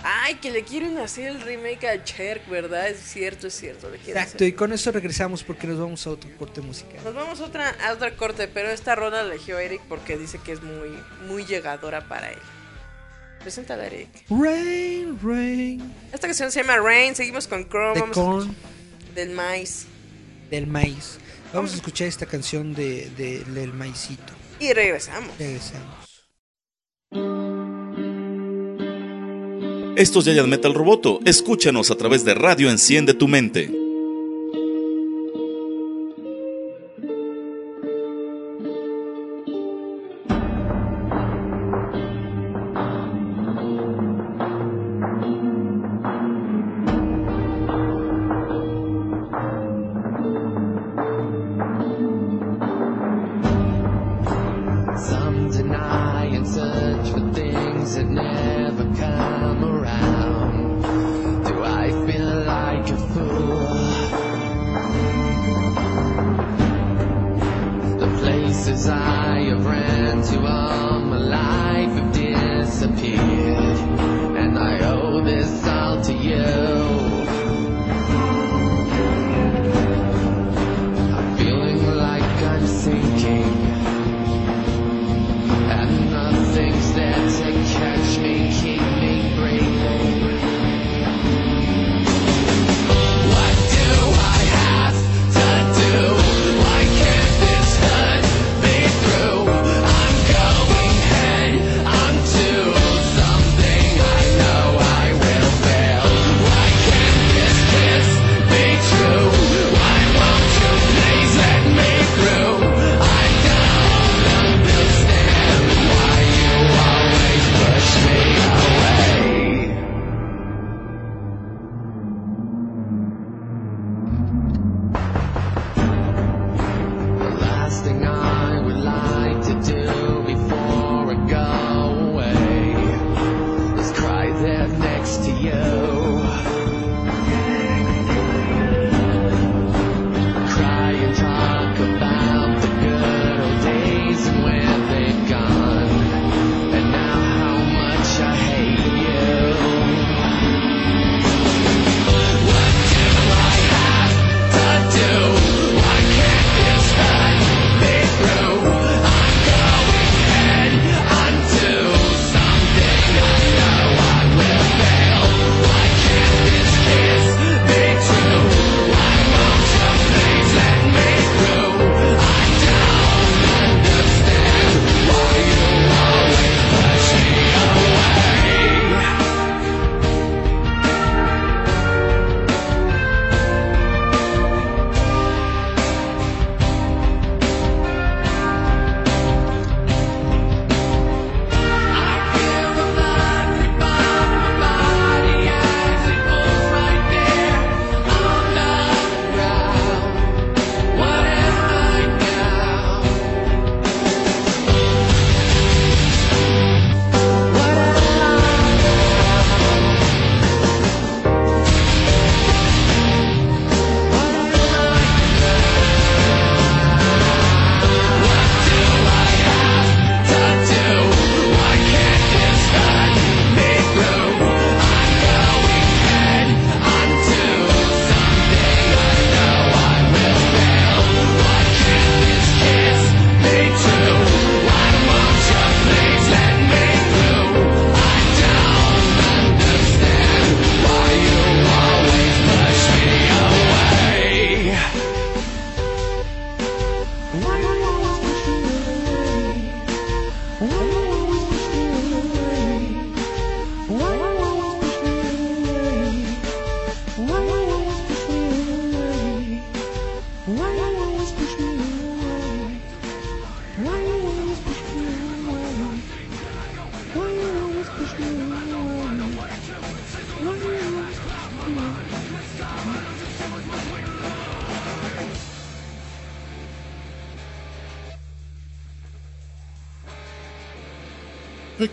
Ay, que le quieren hacer el remake a Cherk, ¿verdad? Es cierto, es cierto. Le Exacto, hacer. y con eso regresamos porque nos vamos a otro corte musical. Nos vamos a otra, a otra corte, pero esta rola la eligió Eric porque dice que es muy, muy llegadora para él. Preséntala, Eric. Rain, Rain. Esta canción se llama Rain, seguimos con Chrome. Vamos Corn del maíz. del maíz. Vamos a escuchar esta canción de, de- del maicito. Y regresamos. Regresamos. Esto es Giant Metal Roboto. Escúchanos a través de Radio Enciende tu Mente.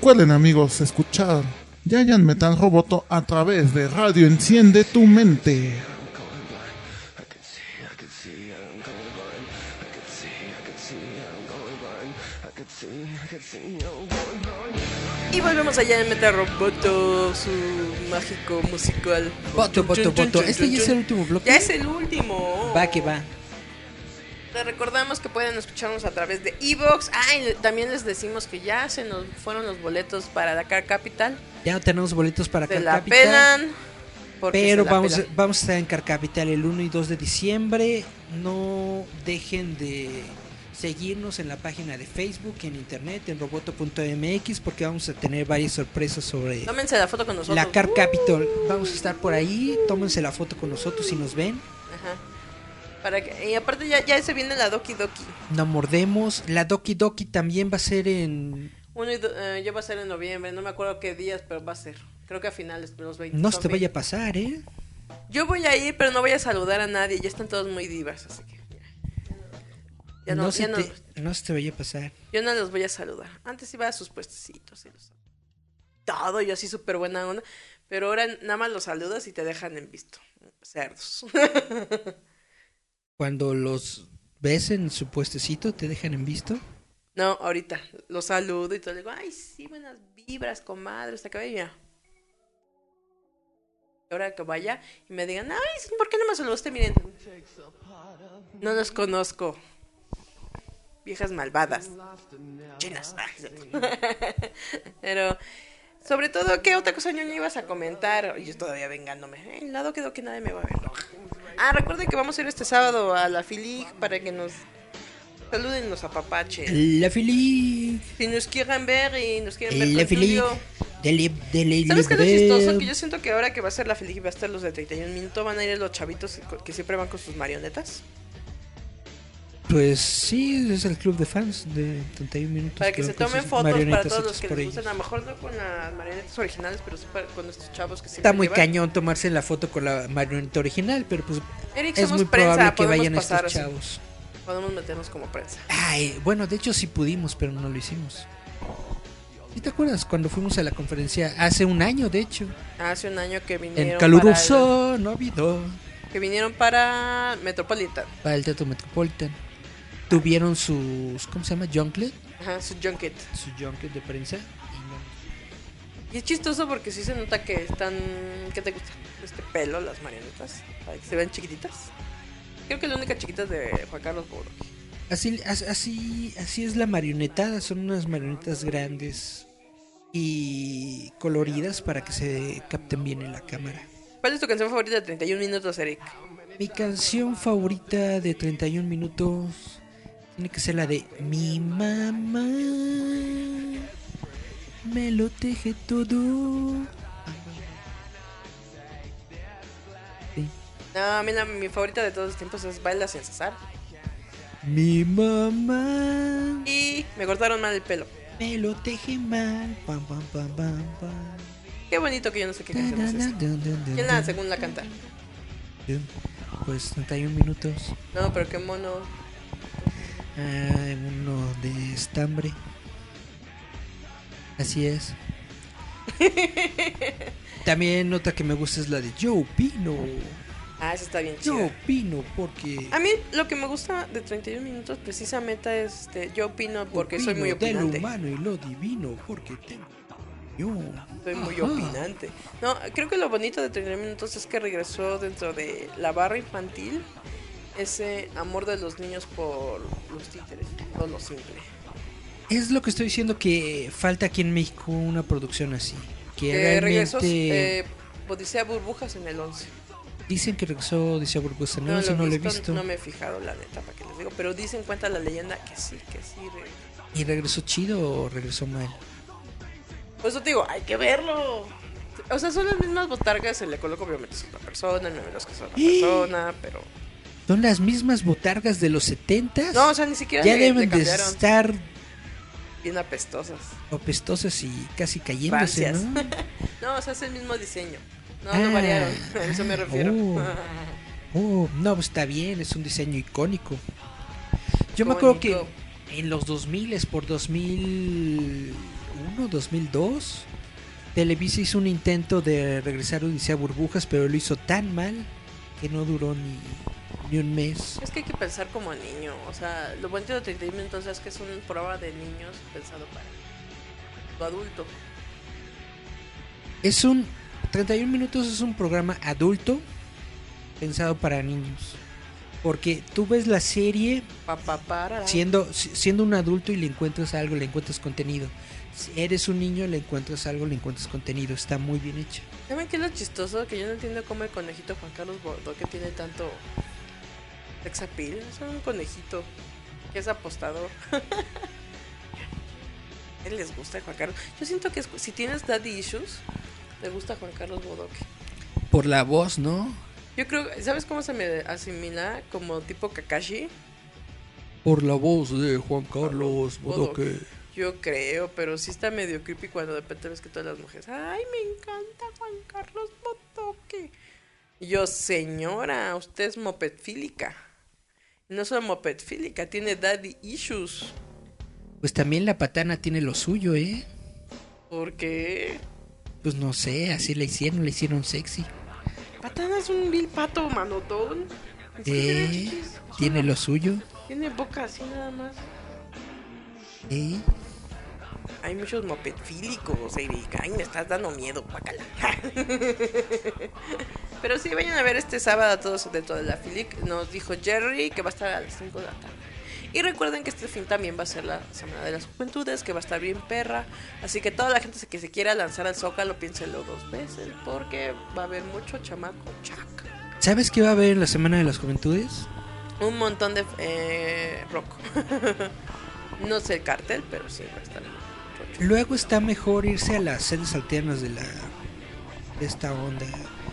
Recuerden amigos escuchar Giant Metal Roboto a través de Radio Enciende tu Mente. Y volvemos allá en Meta Roboto, su mágico musical. Voto, voto, voto. Este ya es el último bloque. Ya es el último. Va que va. Pueden escucharnos a través de Evox. Ah, y también les decimos que ya se nos fueron los boletos para Dakar Capital. Ya no tenemos boletos para Se Car la Capital, pelan. Pero la vamos, pelan. vamos a estar en Car Capital el 1 y 2 de diciembre. No dejen de seguirnos en la página de Facebook, en internet, en roboto.mx, porque vamos a tener varias sorpresas sobre Tómense la foto con nosotros. la Car Capital. Vamos a estar por ahí. Tómense la foto con nosotros si nos ven. Ajá. Para que, y aparte ya, ya se viene la Doki Doki. No mordemos. La Doki Doki también va a ser en. Uno y do- eh, ya va a ser en noviembre, no me acuerdo qué días, pero va a ser. Creo que a finales, los 20. No se te vaya a 20. pasar, ¿eh? Yo voy a ir, pero no voy a saludar a nadie. Ya están todos muy divas, así que. Ya, Ya no, no, ya se no- te, no se te vaya a pasar. yo no los voy a saludar. Antes iba a sus puestecitos y los todo, yo así súper buena onda. Pero ahora nada más los saludas y te dejan en visto. Cerdos. Cuando los ves en su puestecito, te dejan en visto. no, ahorita los saludo y todo. Digo, ay, sí, buenas vibras, comadre. Hasta que vaya. Ahora que vaya y me digan, ay, ¿por qué no me saludaste? Miren, no los conozco. Viejas malvadas. Chinas. Pero, sobre todo, ¿qué otra cosa ñoña ibas a comentar? Y yo todavía vengándome. Eh, el lado quedó que nadie me va a ver. Ah, recuerden que vamos a ir este sábado a la Filig para que nos saluden los apapachen. La fili. Si nos quieren ver y nos quieren ver La con fili. Julio. Dele, dele, ¿Sabes qué es lo chistoso? Que yo siento que ahora que va a ser la Filig y va a estar los de 31 minutos, van a ir los chavitos que siempre van con sus marionetas. Pues sí, es el club de fans de 31 minutos. Para que se tomen fotos para todos los que les gustan. A lo mejor no con las marionetas originales, pero sí para- con estos chavos que siempre Está muy llevan. cañón tomarse la foto con la marioneta original, pero pues Eric, es muy prensa, probable que vayan estos así. chavos. Podemos meternos como prensa. Ay, bueno, de hecho sí pudimos, pero no lo hicimos. ¿Sí te acuerdas cuando fuimos a la conferencia hace un año, de hecho? Hace un año que vinieron. En Caluruso, no habido. el- que vinieron para Metropolitan. Para el Teatro Metropolitan. Tuvieron sus, ¿cómo se llama? Junklet, Ajá, su junket. su junket de prensa. y es chistoso porque sí se nota que están. ¿Qué te gusta? Este pelo, las marionetas. Para que se vean chiquititas. Creo que la única chiquita es de Juan Carlos Boroqui. Así, as- así, así es la marionetada, son unas marionetas grandes y coloridas para que se capten bien en la cámara. ¿Cuál es tu canción favorita de 31 minutos, Eric? Mi canción favorita de 31 minutos tiene que ser la de Mi mamá me lo teje todo. Sí. No, a mí la- mi favorita de todos los tiempos es Baila sin cesar. Mi mamá Y me cortaron mal el pelo. me lo teje mal. Pam, pam, pam, pam, pam. Qué bonito que yo no sé qué canción es esa. ¿Quién la según la canta? Pues 31 minutos. No, pero qué mono. Ah, uno de estambre. Así es. También otra que me gusta es la de Yo opino. Ah, esa está bien Yo chida. opino porque A mí lo que me gusta de 31 minutos precisamente es este, yo opino porque soy muy opino de lo opinante. humano y lo divino porque tengo yo. Soy muy Ajá. opinante. No, creo que lo bonito de 31 minutos es que regresó dentro de la barra infantil ese amor de los niños por los títeres, no lo simple. Es lo que estoy diciendo que falta aquí en México una producción así. Que Que regresó realmente eh, Odisea Burbujas en el 11. dicen que regresó dice Burbusa, no, No, eso lo, no he lo he visto, no me he fijado la neta, para que les digo, pero dicen cuenta la leyenda que sí, que sí. re- ¿Y regresó chido o regresó mal? Por eso te digo, hay que verlo. O sea, son las mismas botargas, se le coloca obviamente es otra persona, no me los que es otra ¡Eh! persona, pero... Son las mismas botargas de los 70 No, o sea, ni siquiera ya le, le deben de estar Bien apestosas. apestosas y casi cayéndose. ¿no? No, o sea, es el mismo diseño. No, Ah. no variaron. A eso me refiero. Oh. Oh, no, pues está bien, es un diseño icónico. Yo me acuerdo que en los 2000, por 2001, 2002. Televisa hizo un intento de regresar a Odisea Burbujas, pero lo hizo tan mal que no duró ni, ni un mes. Es que hay que pensar como niño. O sea, lo bueno de 31 minutos es que es un programa de niños pensado para tu adulto. Es un 31 minutos es un programa adulto pensado para niños. Porque tú ves la serie Pa, pa, para. siendo si- siendo un adulto y le encuentras algo, le encuentras contenido. Si eres un niño, le encuentras algo, le encuentras contenido. Está muy bien hecho. ¿Saben qué es lo chistoso? Que yo no entiendo cómo el conejito Juan Carlos Bordo que tiene tanto sex appeal. Es un conejito que es apostador. ¿Qué les gusta Juan Carlos? Yo siento que es- si tienes daddy issues, te gusta Juan Carlos Bodoque. Por la voz, ¿no? Yo creo, ¿sabes cómo se me asimila? Como tipo Kakashi. Por la voz de Juan Carlos Bodoque. Bodoque. Yo creo, pero sí está medio creepy cuando de repente ves que todas las mujeres, ay, me encanta Juan Carlos Bodoque. Yo, señora, usted es mopedfílica. No solo mopedfílica, tiene daddy issues. Pues también la patana tiene lo suyo, ¿eh? Porque Pues no sé, así le hicieron, le hicieron sexy. Patana es un vil pato manotón. Eh, tiene lo suyo. Tiene boca así nada más. Eh. Hay muchos mopedfílicos, Erika. Ay, me estás dando miedo, guácala. Pero sí, vayan a ver este sábado a todos dentro de la Filic. Nos dijo Jerry que va a estar a las 5 de la tarde. Y recuerden que este fin también va a ser la Semana de las Juventudes, que va a estar bien perra. Así que toda la gente que se quiera lanzar al Zócalo, piénselo dos veces, porque va a haber mucho chamaco. ¿Sabes qué va a haber en la Semana de las Juventudes? Un montón de eh, rock. no sé el cartel, pero sí va a estar. Luego está mejor irse a las sedes alternas de la de esta onda.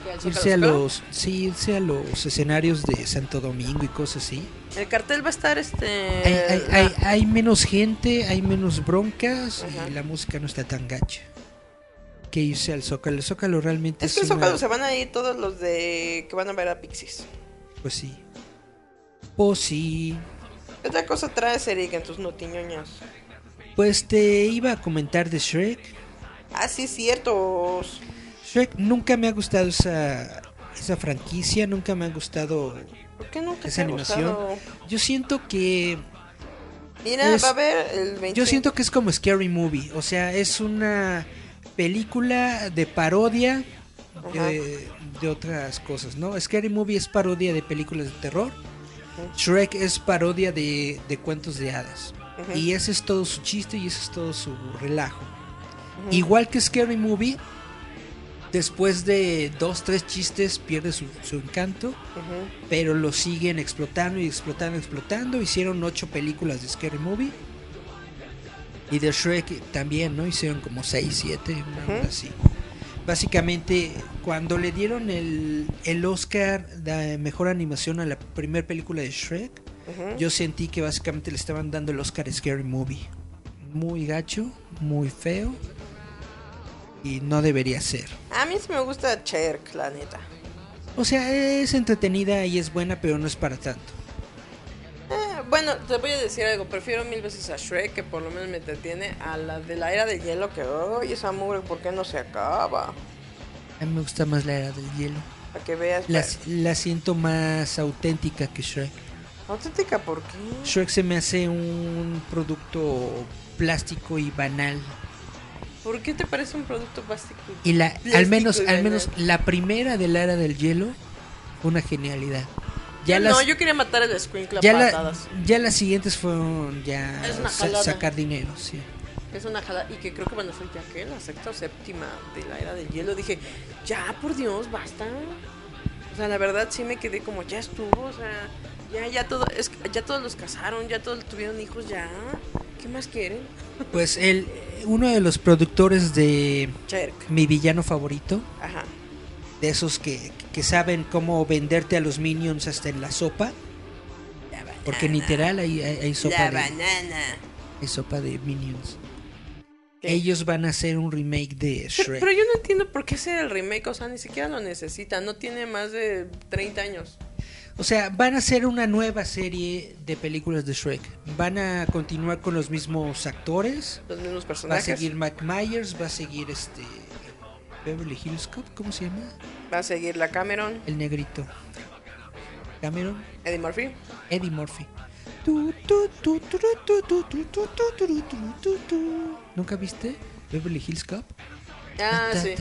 ¿Que al Irse a los sí, irse a los escenarios de Santo Domingo y cosas así. El cartel va a estar este. Hay, hay, hay, hay menos gente, hay menos broncas Ajá. y la música no está tan gacha. Que irse al Zócalo. El Zócalo realmente Es es, que el una- Zócalo se van a ir todos los de que van a ver a Pixies. Pues sí. Pues sí. ¿Qué otra cosa traes, Eric, en tus notiñoñas? Pues te iba a comentar de Shrek. Ah, sí, cierto. Shrek nunca me ha gustado esa, esa franquicia, nunca me ha gustado ¿Por qué nunca esa animación. gustado? Yo siento que Mira, Es- va a haber el 20. yo siento que es como Scary Movie, o sea, es una película de parodia de, de otras cosas, ¿no? Scary Movie es parodia de películas de terror. Shrek es parodia de, de cuentos de hadas. Y ese es todo su chiste y ese es todo su relajo. Igual que Scary Movie, después de dos, tres chistes pierde su, su encanto, pero lo siguen explotando y explotando, explotando. Hicieron ocho películas de Scary Movie. Y de Shrek también, ¿no? Hicieron como seis, siete, una así. Básicamente, cuando le dieron el, el Oscar de Mejor Animación a la primera película de Shrek, Yo sentí que básicamente le estaban dando el Oscar a Scary Movie. Muy gacho, muy feo. Y no debería ser. A mí sí me gusta Cherk, la neta. O sea, es entretenida y es buena, pero no es para tanto. Eh, bueno, te voy a decir algo. Prefiero mil veces a Shrek, que por lo menos me entretiene, a la de la era de hielo, que, ay, esa mugre, ¿por qué no se acaba? A mí me gusta más la era del hielo. Para que veas. La, pues, la siento más auténtica que Shrek. Auténtica, ¿por qué? Shrek se me hace un producto plástico y banal. ¿Por qué te parece un producto plástico? Y la, Plástico al menos, y al menos la primera de la era del hielo, fue una genialidad. Ya no, las, yo quería matar el squinkle ya, la- ya las siguientes fueron ya sa- jalada. sacar dinero, sí. Es una jala y que creo que van a ser ya que la sexta o séptima de la era del hielo. Dije, ya por Dios, basta. O sea, la verdad sí me quedé como, ya estuvo, o sea, ya, ya todo, es, ya todos los casaron, ya todos tuvieron hijos, ya. ¿Qué más quieren? Pues el, uno de los productores de Cherk. mi villano favorito, Ajá. de esos que, que saben cómo venderte a los minions hasta en la sopa, porque literal hay, hay, hay sopa La de, banana. hay sopa de minions. ¿Qué? Ellos van a hacer un remake de Pero, Shrek. pero yo no entiendo por qué hacer el remake, o sea, ni siquiera lo necesita, no tiene más de 30 años. O sea, van a hacer una nueva serie de películas de Shrek. Van a continuar con los mismos actores. Los mismos personajes. Va a seguir Mike Myers, va a seguir este. Beverly Hills Cop, ¿cómo se llama? Va a seguir la Cameron. El negrito. Cameron. Eddie Murphy. Eddie Murphy. ¿Nunca viste Beverly Hills Cop? Ah, sí.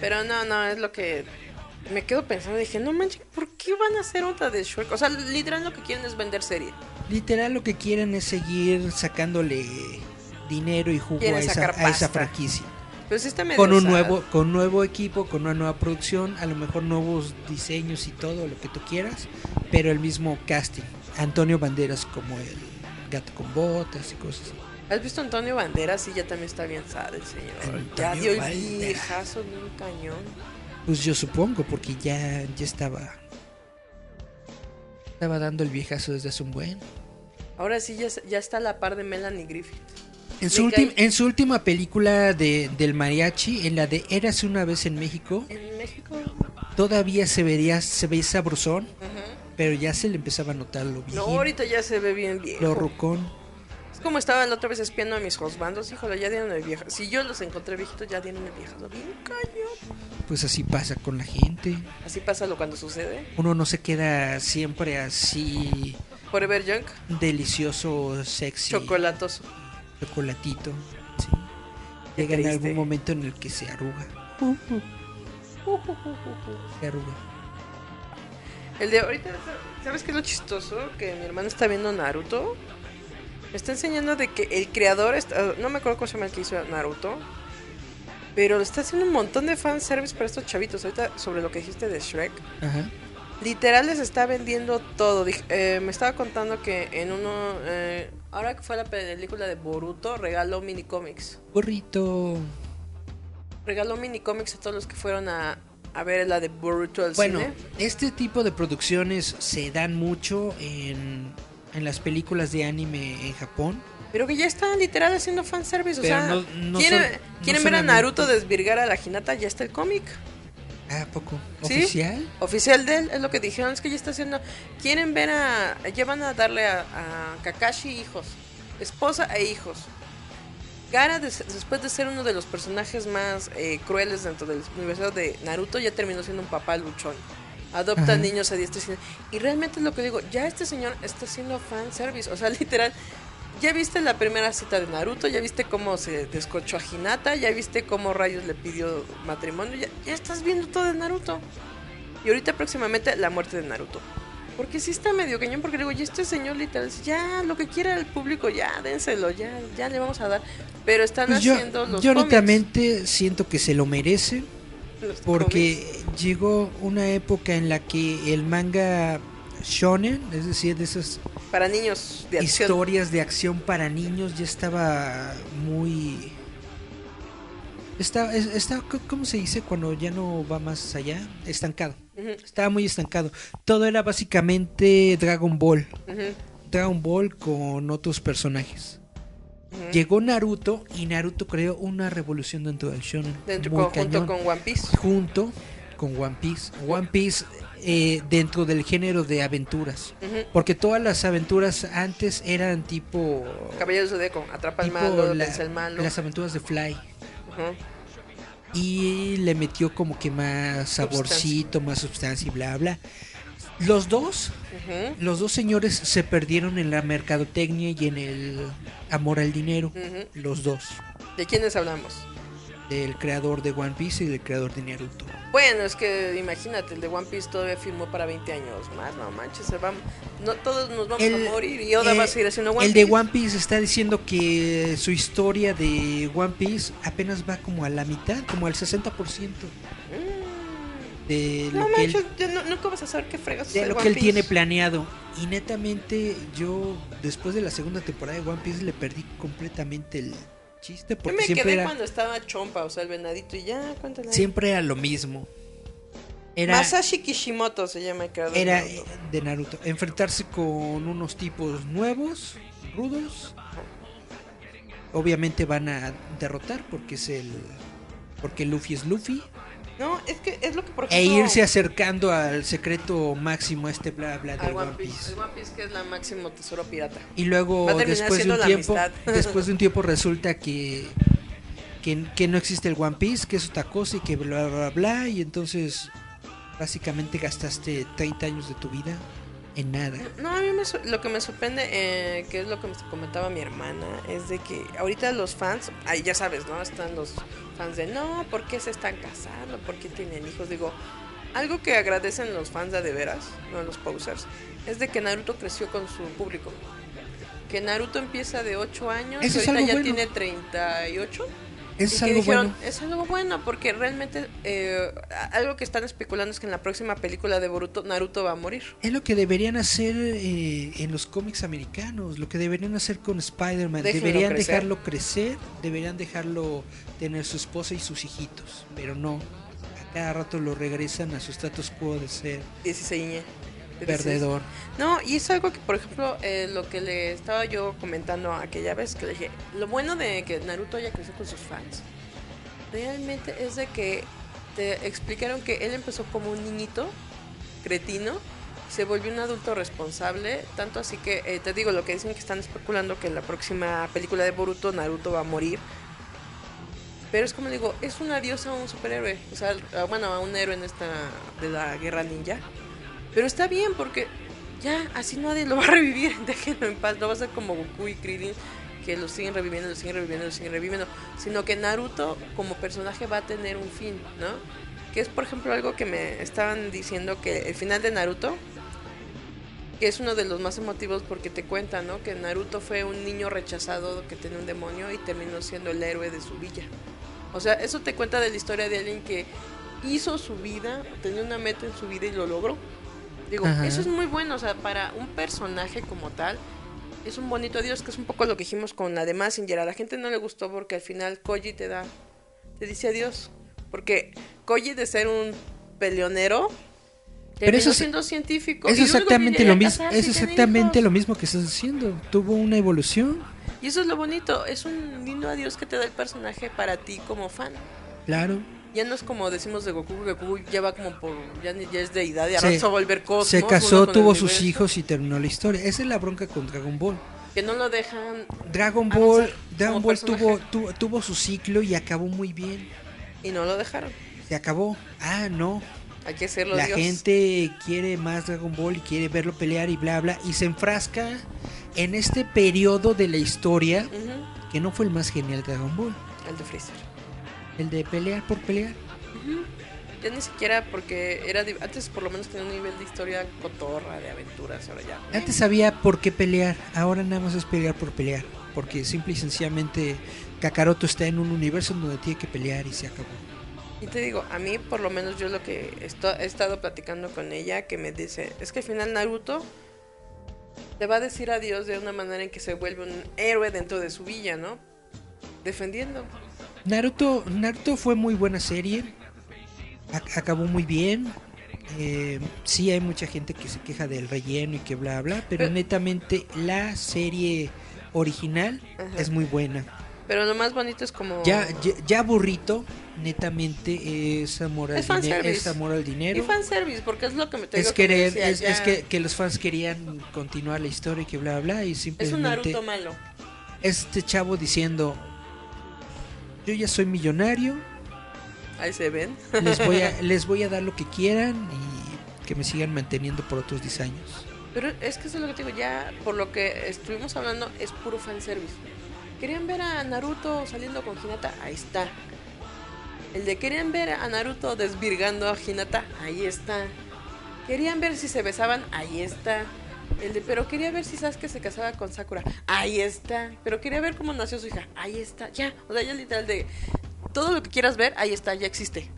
Pero no, no, es lo que me quedo pensando. Dije, no manches, ¿por qué van a hacer otra de Shrek? O sea, literal lo que quieren es vender serie. Literal lo que quieren es seguir sacándole dinero y jugo a esa, a esa franquicia. Pero sí está medio Con un sad. nuevo, con nuevo equipo, con una nueva producción, a lo mejor nuevos diseños y todo lo que tú quieras, pero el mismo casting. Antonio Banderas como el gato con botas y cosas así. ¿Has visto a Antonio Banderas? Sí, ya también está bien sad el señor. ya Antonio dio el viejazo bien cañón. Pues yo supongo, porque ya, ya estaba. Estaba dando el viejazo desde hace un buen. Ahora sí ya, ya está a la par de Melanie Griffith. En su, ultim- en su última película de, del mariachi, en la de Érase una vez en México, En México. todavía se vería, se veía sabrosón, pero ya se le empezaba a notar lo No, bien, ahorita ya se ve bien viejo. lo rucón. Como estaba la otra vez espiando a mis husbandos. Híjole, ya dieron el viejo. Si yo los encontré viejitos, ya dieron. Bien cañón. Pues así pasa con la gente. Así pasa lo cuando sucede. Uno no se queda siempre así Forever Young, delicioso, sexy, chocolatoso. chocolatito. sí. Llega en algún momento en el que se arruga. Se arruga. El de ahorita, ¿sabes qué es lo chistoso? Que mi hermano está viendo Naruto. Me está enseñando de que el creador, está- no me acuerdo cómo se llama el que hizo Naruto, pero está haciendo un montón de fanservice para estos chavitos. Ahorita, sobre lo que dijiste de Shrek, Ajá. literal les está vendiendo todo. Eh, me estaba contando que en uno, eh, ahora que fue la película de Boruto, regaló mini cómics. Burrito. Regaló mini cómics a todos los que fueron a, a ver la de Boruto al Bueno, cine. este tipo de producciones se dan mucho en, en las películas de anime en Japón. Pero que ya están literal haciendo fanservice. O Pero sea, no- no ¿quieren, son- no quieren ver a Naruto desvirgar a la Hinata? Ya está el cómic. ¿A poco? ¿Sí? ¿Oficial? Oficial de él, es lo que dijeron. Es que ya está haciendo. Quieren ver a. Ya van a darle a, a Kakashi hijos. Esposa e hijos. Gara, des- después de ser uno de los personajes más eh, crueles dentro del universo de Naruto, ya terminó siendo un papá luchón. Adopta Ajá. niños a diestra y siniestra. Y realmente es lo que digo, ya este señor está haciendo fanservice. O sea, literal, ya viste la primera cita de Naruto, ya viste cómo se descochó a Hinata, ya viste cómo Rayos le pidió matrimonio, ya, ya estás viendo todo de Naruto. Y ahorita próximamente la muerte de Naruto. Porque sí está medio cañón, porque digo, ya este señor literal, ya lo que quiera el público, ya dénselo, ya, ya le vamos a dar. Pero están Pues yo, haciendo los yo cómics, honestamente siento que se lo merece. Porque llegó una época en la que el manga shonen, es decir, de esas para niños de acción. historias de acción para niños, ya estaba muy... Está, es- está, ¿cómo se dice cuando ya no va más allá? Estancado. Estaba muy estancado. Todo era básicamente Dragon Ball. Dragon Ball con otros personajes. Llegó Naruto y Naruto creó una revolución dentro del shonen. Dentro, Muy con- junto con One Piece. junto con One Piece. One Piece eh, dentro del género de aventuras. Porque todas las aventuras antes eran tipo... Caballero Zodíaco, atrapa al malo, la- al malo. las aventuras de Fly. Y le metió como que más saborcito, más sustancia y bla, bla. Los dos, los dos señores se perdieron en la mercadotecnia y en el amor al dinero. Los dos. ¿De quiénes hablamos? Del creador de One Piece y del creador de Naruto. Bueno, es que imagínate, el de One Piece todavía firmó para 20 años más, no manches, se va, no, todos nos vamos El- a morir y Oda eh, va a seguir haciendo One el de Piece. One Piece está diciendo que su historia de One Piece apenas va como a la mitad, como al 60% Mm. De lo No que él, manches, no- nunca vas a saber qué fregas de lo One que él Piece. tiene planeado. Y netamente yo después de la segunda temporada de One Piece le perdí completamente el chiste Yo porque me siempre quedé era, cuando estaba Chompa, o sea, el venadito, y ya, cuéntale. siempre era lo mismo. Era, Masashi Kishimoto se llama el creador. era de Naruto. de Naruto. Enfrentarse con unos tipos nuevos, rudos. Obviamente van a derrotar porque es el. Porque Luffy es Luffy. No, es que es lo que por E ejemplo... irse acercando al secreto máximo este bla bla del One One Piece. Piece. El One Piece que es la máximo tesoro pirata. Y luego después de un tiempo, después de un tiempo resulta que, que que no existe el One Piece, que es otra cosa y que bla bla bla y entonces básicamente gastaste 30 años de tu vida en nada. No, a mí me lo que me sorprende, eh, que es lo que me comentaba mi hermana, es de que ahorita los fans, ahí ya sabes, ¿no? Están los fans de, no, ¿por qué se están casando? ¿Por qué tienen hijos? Digo, algo que agradecen los fans de, de veras, no los posers, es de que Naruto creció con su público. Que Naruto empieza de 8 años y es ahorita ya bueno. tiene 38. Es algo dijeron, bueno. Es algo bueno porque realmente eh, algo que están especulando es que en la próxima película de Boruto Naruto va a morir. Es lo que deberían hacer eh, en los cómics americanos, lo que deberían hacer con Spider-Man. Deberían crecer. dejarlo crecer, deberían dejarlo tener su esposa y sus hijitos, pero no. A cada rato lo regresan a su status quo de ser 16 perdedor. No, y es algo que, por ejemplo, eh, lo que le estaba yo comentando aquella vez, que le dije, lo bueno de que Naruto haya crecido con sus fans, realmente es de que te explicaron que él empezó como un niñito cretino, se volvió un adulto responsable, tanto así que, eh, te digo, lo que dicen que están especulando que en la próxima película de Boruto, Naruto va a morir. Pero es como digo, es un adiós a un superhéroe, o sea, bueno, a un héroe en esta de la guerra ninja. Pero está bien porque ya así nadie lo va a revivir, déjenlo en paz, no va a ser como Goku y Krillin que lo siguen reviviendo, lo siguen reviviendo, lo siguen reviviendo, sino que Naruto como personaje va a tener un fin, ¿no? Que es por ejemplo algo que me estaban diciendo que el final de Naruto que es uno de los más emotivos porque te cuenta, ¿no? Que Naruto fue un niño rechazado que tenía un demonio y terminó siendo el héroe de su villa. O sea, eso te cuenta de la historia de alguien que hizo su vida, tenía una meta en su vida y lo logró. Digo, Ajá. eso es muy bueno, o sea, para un personaje como tal, es un bonito adiós, que es un poco lo que dijimos con la de Massinger. A la gente no le gustó porque al final Koji te da, te dice adiós. Porque Koji de ser un peleonero, Pero eso es- siendo científico. Es único que exactamente lo mismo, es exactamente hijos. lo mismo que estás haciendo. Tuvo una evolución, Y eso es lo bonito, es un lindo adiós que te da el personaje para ti como fan. claro. Ya no es como decimos de Goku, Goku ya va como por, ya, ya es deidad, y Se- a volver cosmos. Se casó, tuvo sus hijos y terminó la historia. Esa es la bronca con Dragon Ball. Que no lo dejan Dragon Ball, Dragon Ball tuvo, tuvo, tuvo su ciclo y acabó muy bien. y no lo dejaron. Se acabó. Ah, no. Hay que hacerlo La Dios. gente quiere más Dragon Ball y quiere verlo pelear y bla bla. Y se enfrasca en este periodo de la historia que no fue el más genial de Dragon Ball. El de Freezer. El de pelear por pelear. Ya ni siquiera porque era antes por lo menos tenía un nivel de historia cotorra, de aventuras, ahora ya. Antes sabía por qué pelear, ahora nada más es pelear por pelear. Porque simple y sencillamente Kakaroto está en un universo donde tiene que pelear y se acabó. Y te digo, a mí por lo menos yo lo que he estado platicando con ella, que me dice, es que al final Naruto te va a decir adiós de una manera en que se vuelve un héroe dentro de su villa, ¿no? Defendiendo. Naruto, Naruto fue muy buena serie. Ac- acabó muy bien. Eh, sí hay mucha gente que se queja del relleno y que bla bla, pero Pero- netamente la serie original Ajá. es muy buena. Pero lo más bonito es como... Ya, ya, ya burrito, netamente es amor al, Es es amor al Y dinero. fanservice, porque es lo que me te Es que querer, decía, es, ya- es que, que los fans querían continuar la historia y que bla bla y Es un simplemente Naruto malo. este chavo diciendo yo ya soy millonario, Ahí se ven. les voy a, les voy a dar lo que quieran y que me sigan manteniendo por otros 10 años. Pero es que eso es lo que te digo, ya por lo que estuvimos hablando, es puro fanservice. ¿Querían ver a Naruto saliendo con Hinata? Ahí está. El de querían ver a Naruto desvirgando a Hinata, ahí está. Querían ver si se besaban, ahí está. El de, pero quería ver si Sasuke se casaba con Sakura, ahí está. Pero quería ver cómo nació su hija, ahí está. Ya, o sea, ya literal de todo lo que quieras ver, ahí está, ya existe.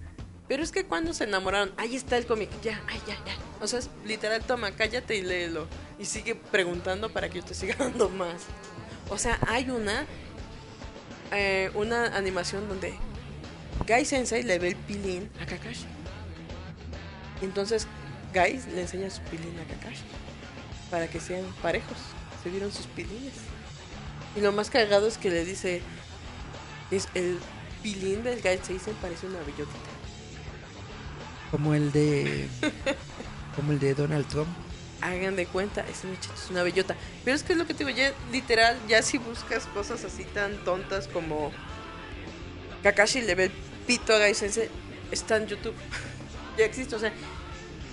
Pero es que cuando se enamoraron, ahí está el cómic, ya, ay, ya, ya. O sea, es literal, toma, cállate y léelo. Y sigue preguntando para que yo te siga dando más. O sea, hay una, eh, una animación donde Gai Sensei le ve el pilín a Kakashi. Entonces Gai le enseña su pilín a Kakashi. Para que sean parejos. Se vieron sus pilines. Y lo más cagado es que le dice, es el pilín del Gai Sensei parece una bellotita. Como el de. Como el de Donald Trump. Hagan de cuenta, ese muchacho es una bellota. Pero es que es lo que te digo, ya literal, ya si buscas cosas así tan tontas como Kakashi le ve el pito a Gai Sensei, está en YouTube. ya existe, o sea,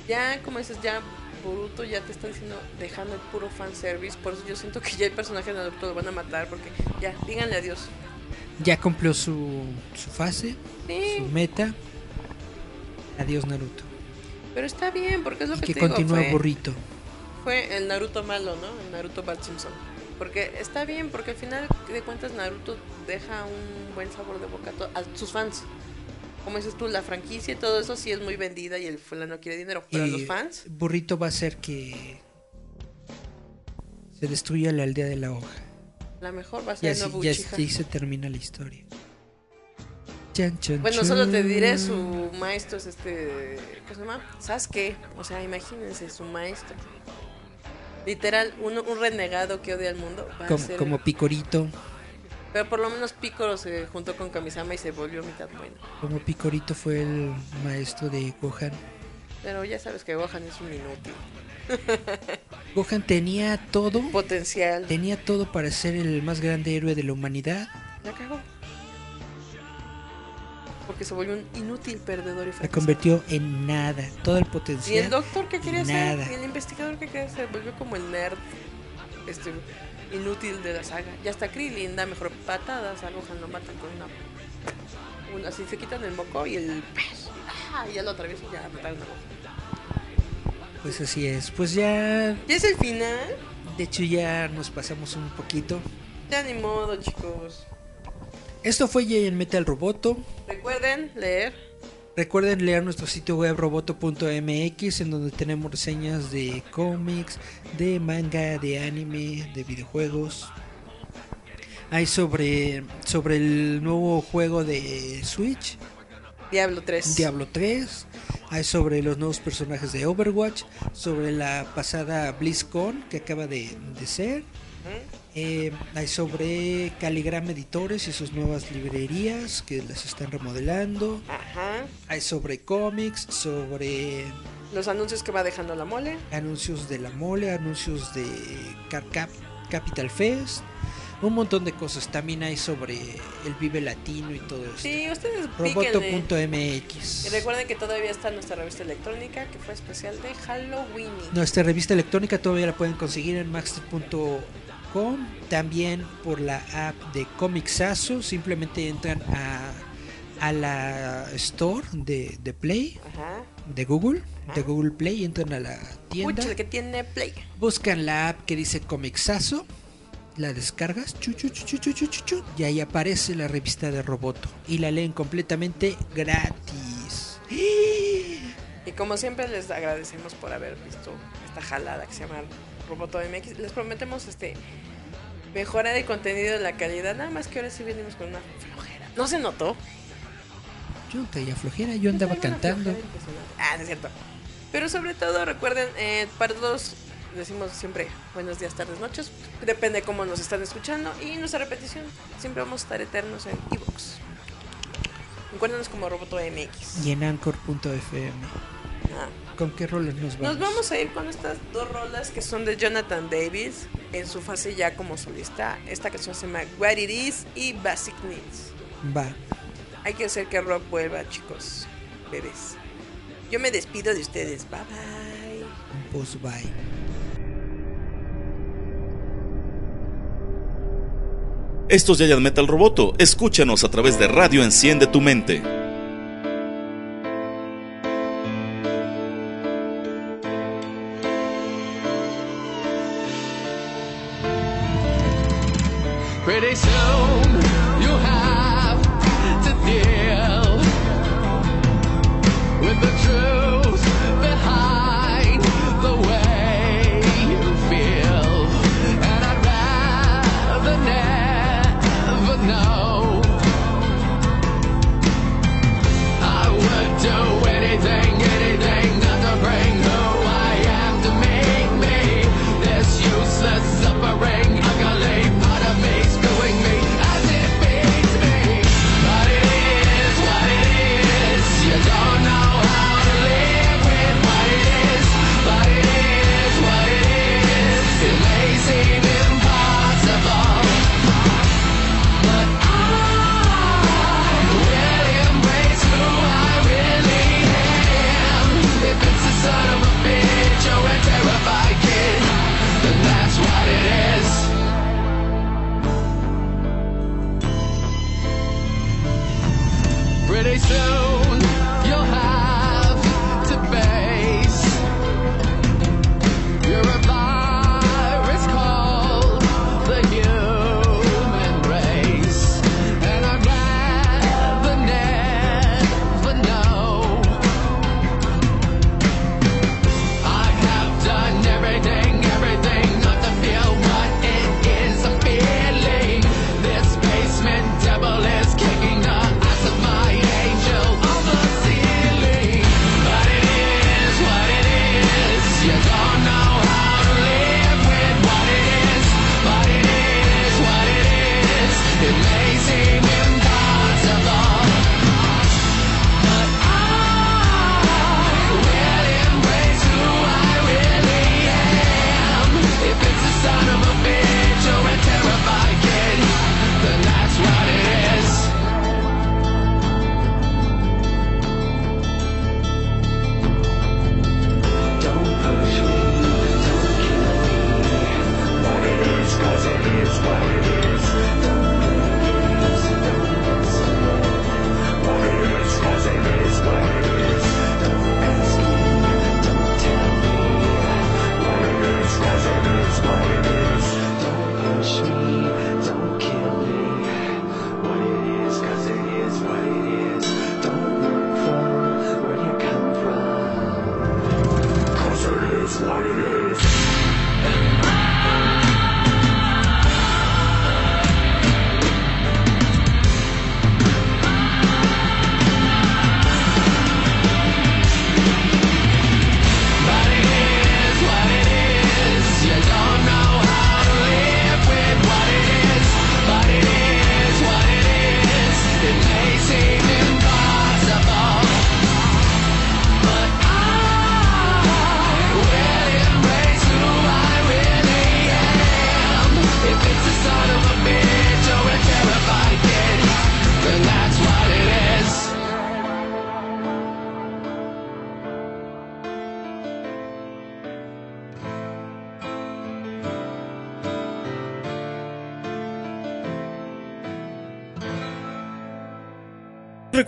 ya como dices, ya Boruto ya te está diciendo, dejando el puro fanservice. Por eso yo siento que ya el personaje de Naruto lo van a matar, porque ya, díganle adiós. Ya cumplió su, su fase, Sí, su meta. Adiós, Naruto. pero está bien, porque es lo Y que, que te digo. continúe Fue, burrito. fue el Naruto malo, ¿no? El Naruto Bart Simpson. Porque está bien, porque al final de cuentas Naruto deja un buen sabor de boca a sus fans. Como dices tú, la franquicia y todo eso sí es muy vendida y el fulano quiere dinero. Pero los Y fans, Burrito va a hacer que se destruya la aldea de la hoja. la mejor va a Y ser así, ya, Nobuchiha. así se termina la historia. Chan, chan, Bueno, solo te diré, su maestro es este... ¿Cómo se llama? Sasuke. O sea, imagínense, su maestro. Literal, un, un renegado que odia al mundo. Va a Como, ser- como Picorito. Pero por lo menos Piccolo se juntó con Kamisama y se volvió mitad bueno. Como Picorito fue el maestro de Gohan. Pero ya sabes que Gohan es un inútil. Gohan tenía todo. Potencial. Tenía todo para ser el más grande héroe de la humanidad. La cagó. Porque se volvió un inútil perdedor y La fracasado. convirtió en nada. Todo el Y potencial. el doctor que quería Nada. ser, y el investigador que quería ser, volvió como el nerd este inútil de la saga. Ya hasta Krillin da mejor patadas, a Gohan lo matan con una, una- así se quitan el moco y el ¡ah! y ya lo atraviesa y ya mataron a Gohan. Pues así es. Pues ya. Ya es el final. De hecho, ya nos pasamos un poquito. Ya ni modo, chicos. Esto fue Giant Metal Roboto. Recuerden leer. Recuerden leer nuestro sitio web roboto.mx en donde tenemos reseñas de cómics, de manga, de anime, de videojuegos. Hay sobre, sobre el nuevo juego de Switch, Diablo 3. Diablo 3. Hay sobre los nuevos personajes de Overwatch, sobre la pasada BlizzCon que acaba de, de ser. Eh, hay sobre Caligram Editores y sus nuevas librerías que las están remodelando. Ajá. Hay sobre cómics, sobre Los anuncios que va dejando la mole. anuncios de la mole, anuncios de Car Cap- Capital Fest, un montón de cosas. También hay sobre el Vive Latino y todo eso. Sí, ustedes. Roboto.mx. Recuerden que todavía está nuestra revista electrónica que fue especial de Halloween. Nuestra revista electrónica todavía la pueden conseguir en también por la app de Comixazo, simplemente entran a, a la store de, de Play, de Google, de Google Play, entran a la tienda. Que tiene Play. Buscan la app que dice Comixazo, la descargas, y ahí aparece la revista de Roboto. Y la leen completamente gratis. Y como siempre les agradecemos por haber visto esta jalada que se llama Roboto MX. Les prometemos este mejorar el contenido de la calidad. Nada más que ahora sí venimos con una flojera. ¿No se notó? Yo no traía flojera, yo andaba cantando. Ah, no es cierto. Pero sobre todo recuerden, eh, para todos decimos siempre buenos días, tardes, noches. Depende de cómo nos están escuchando. Y nuestra repetición, siempre vamos a estar eternos en Evox. Encuérdenos como Roboto MX. y en anchor.fm. Ah. ¿Con qué roles nos vamos? Nos vamos a ir con estas dos rolas que son de Jonathan Davis en su fase ya como solista. Esta canción se llama What It Is y Basic Needs. Va. Hay que hacer que el rock vuelva, chicos, bebés. Yo me despido de ustedes. Bye bye. Pues bye. Esto es Giant Metal Roboto. Escúchanos a través de Radio Enciende tu Mente.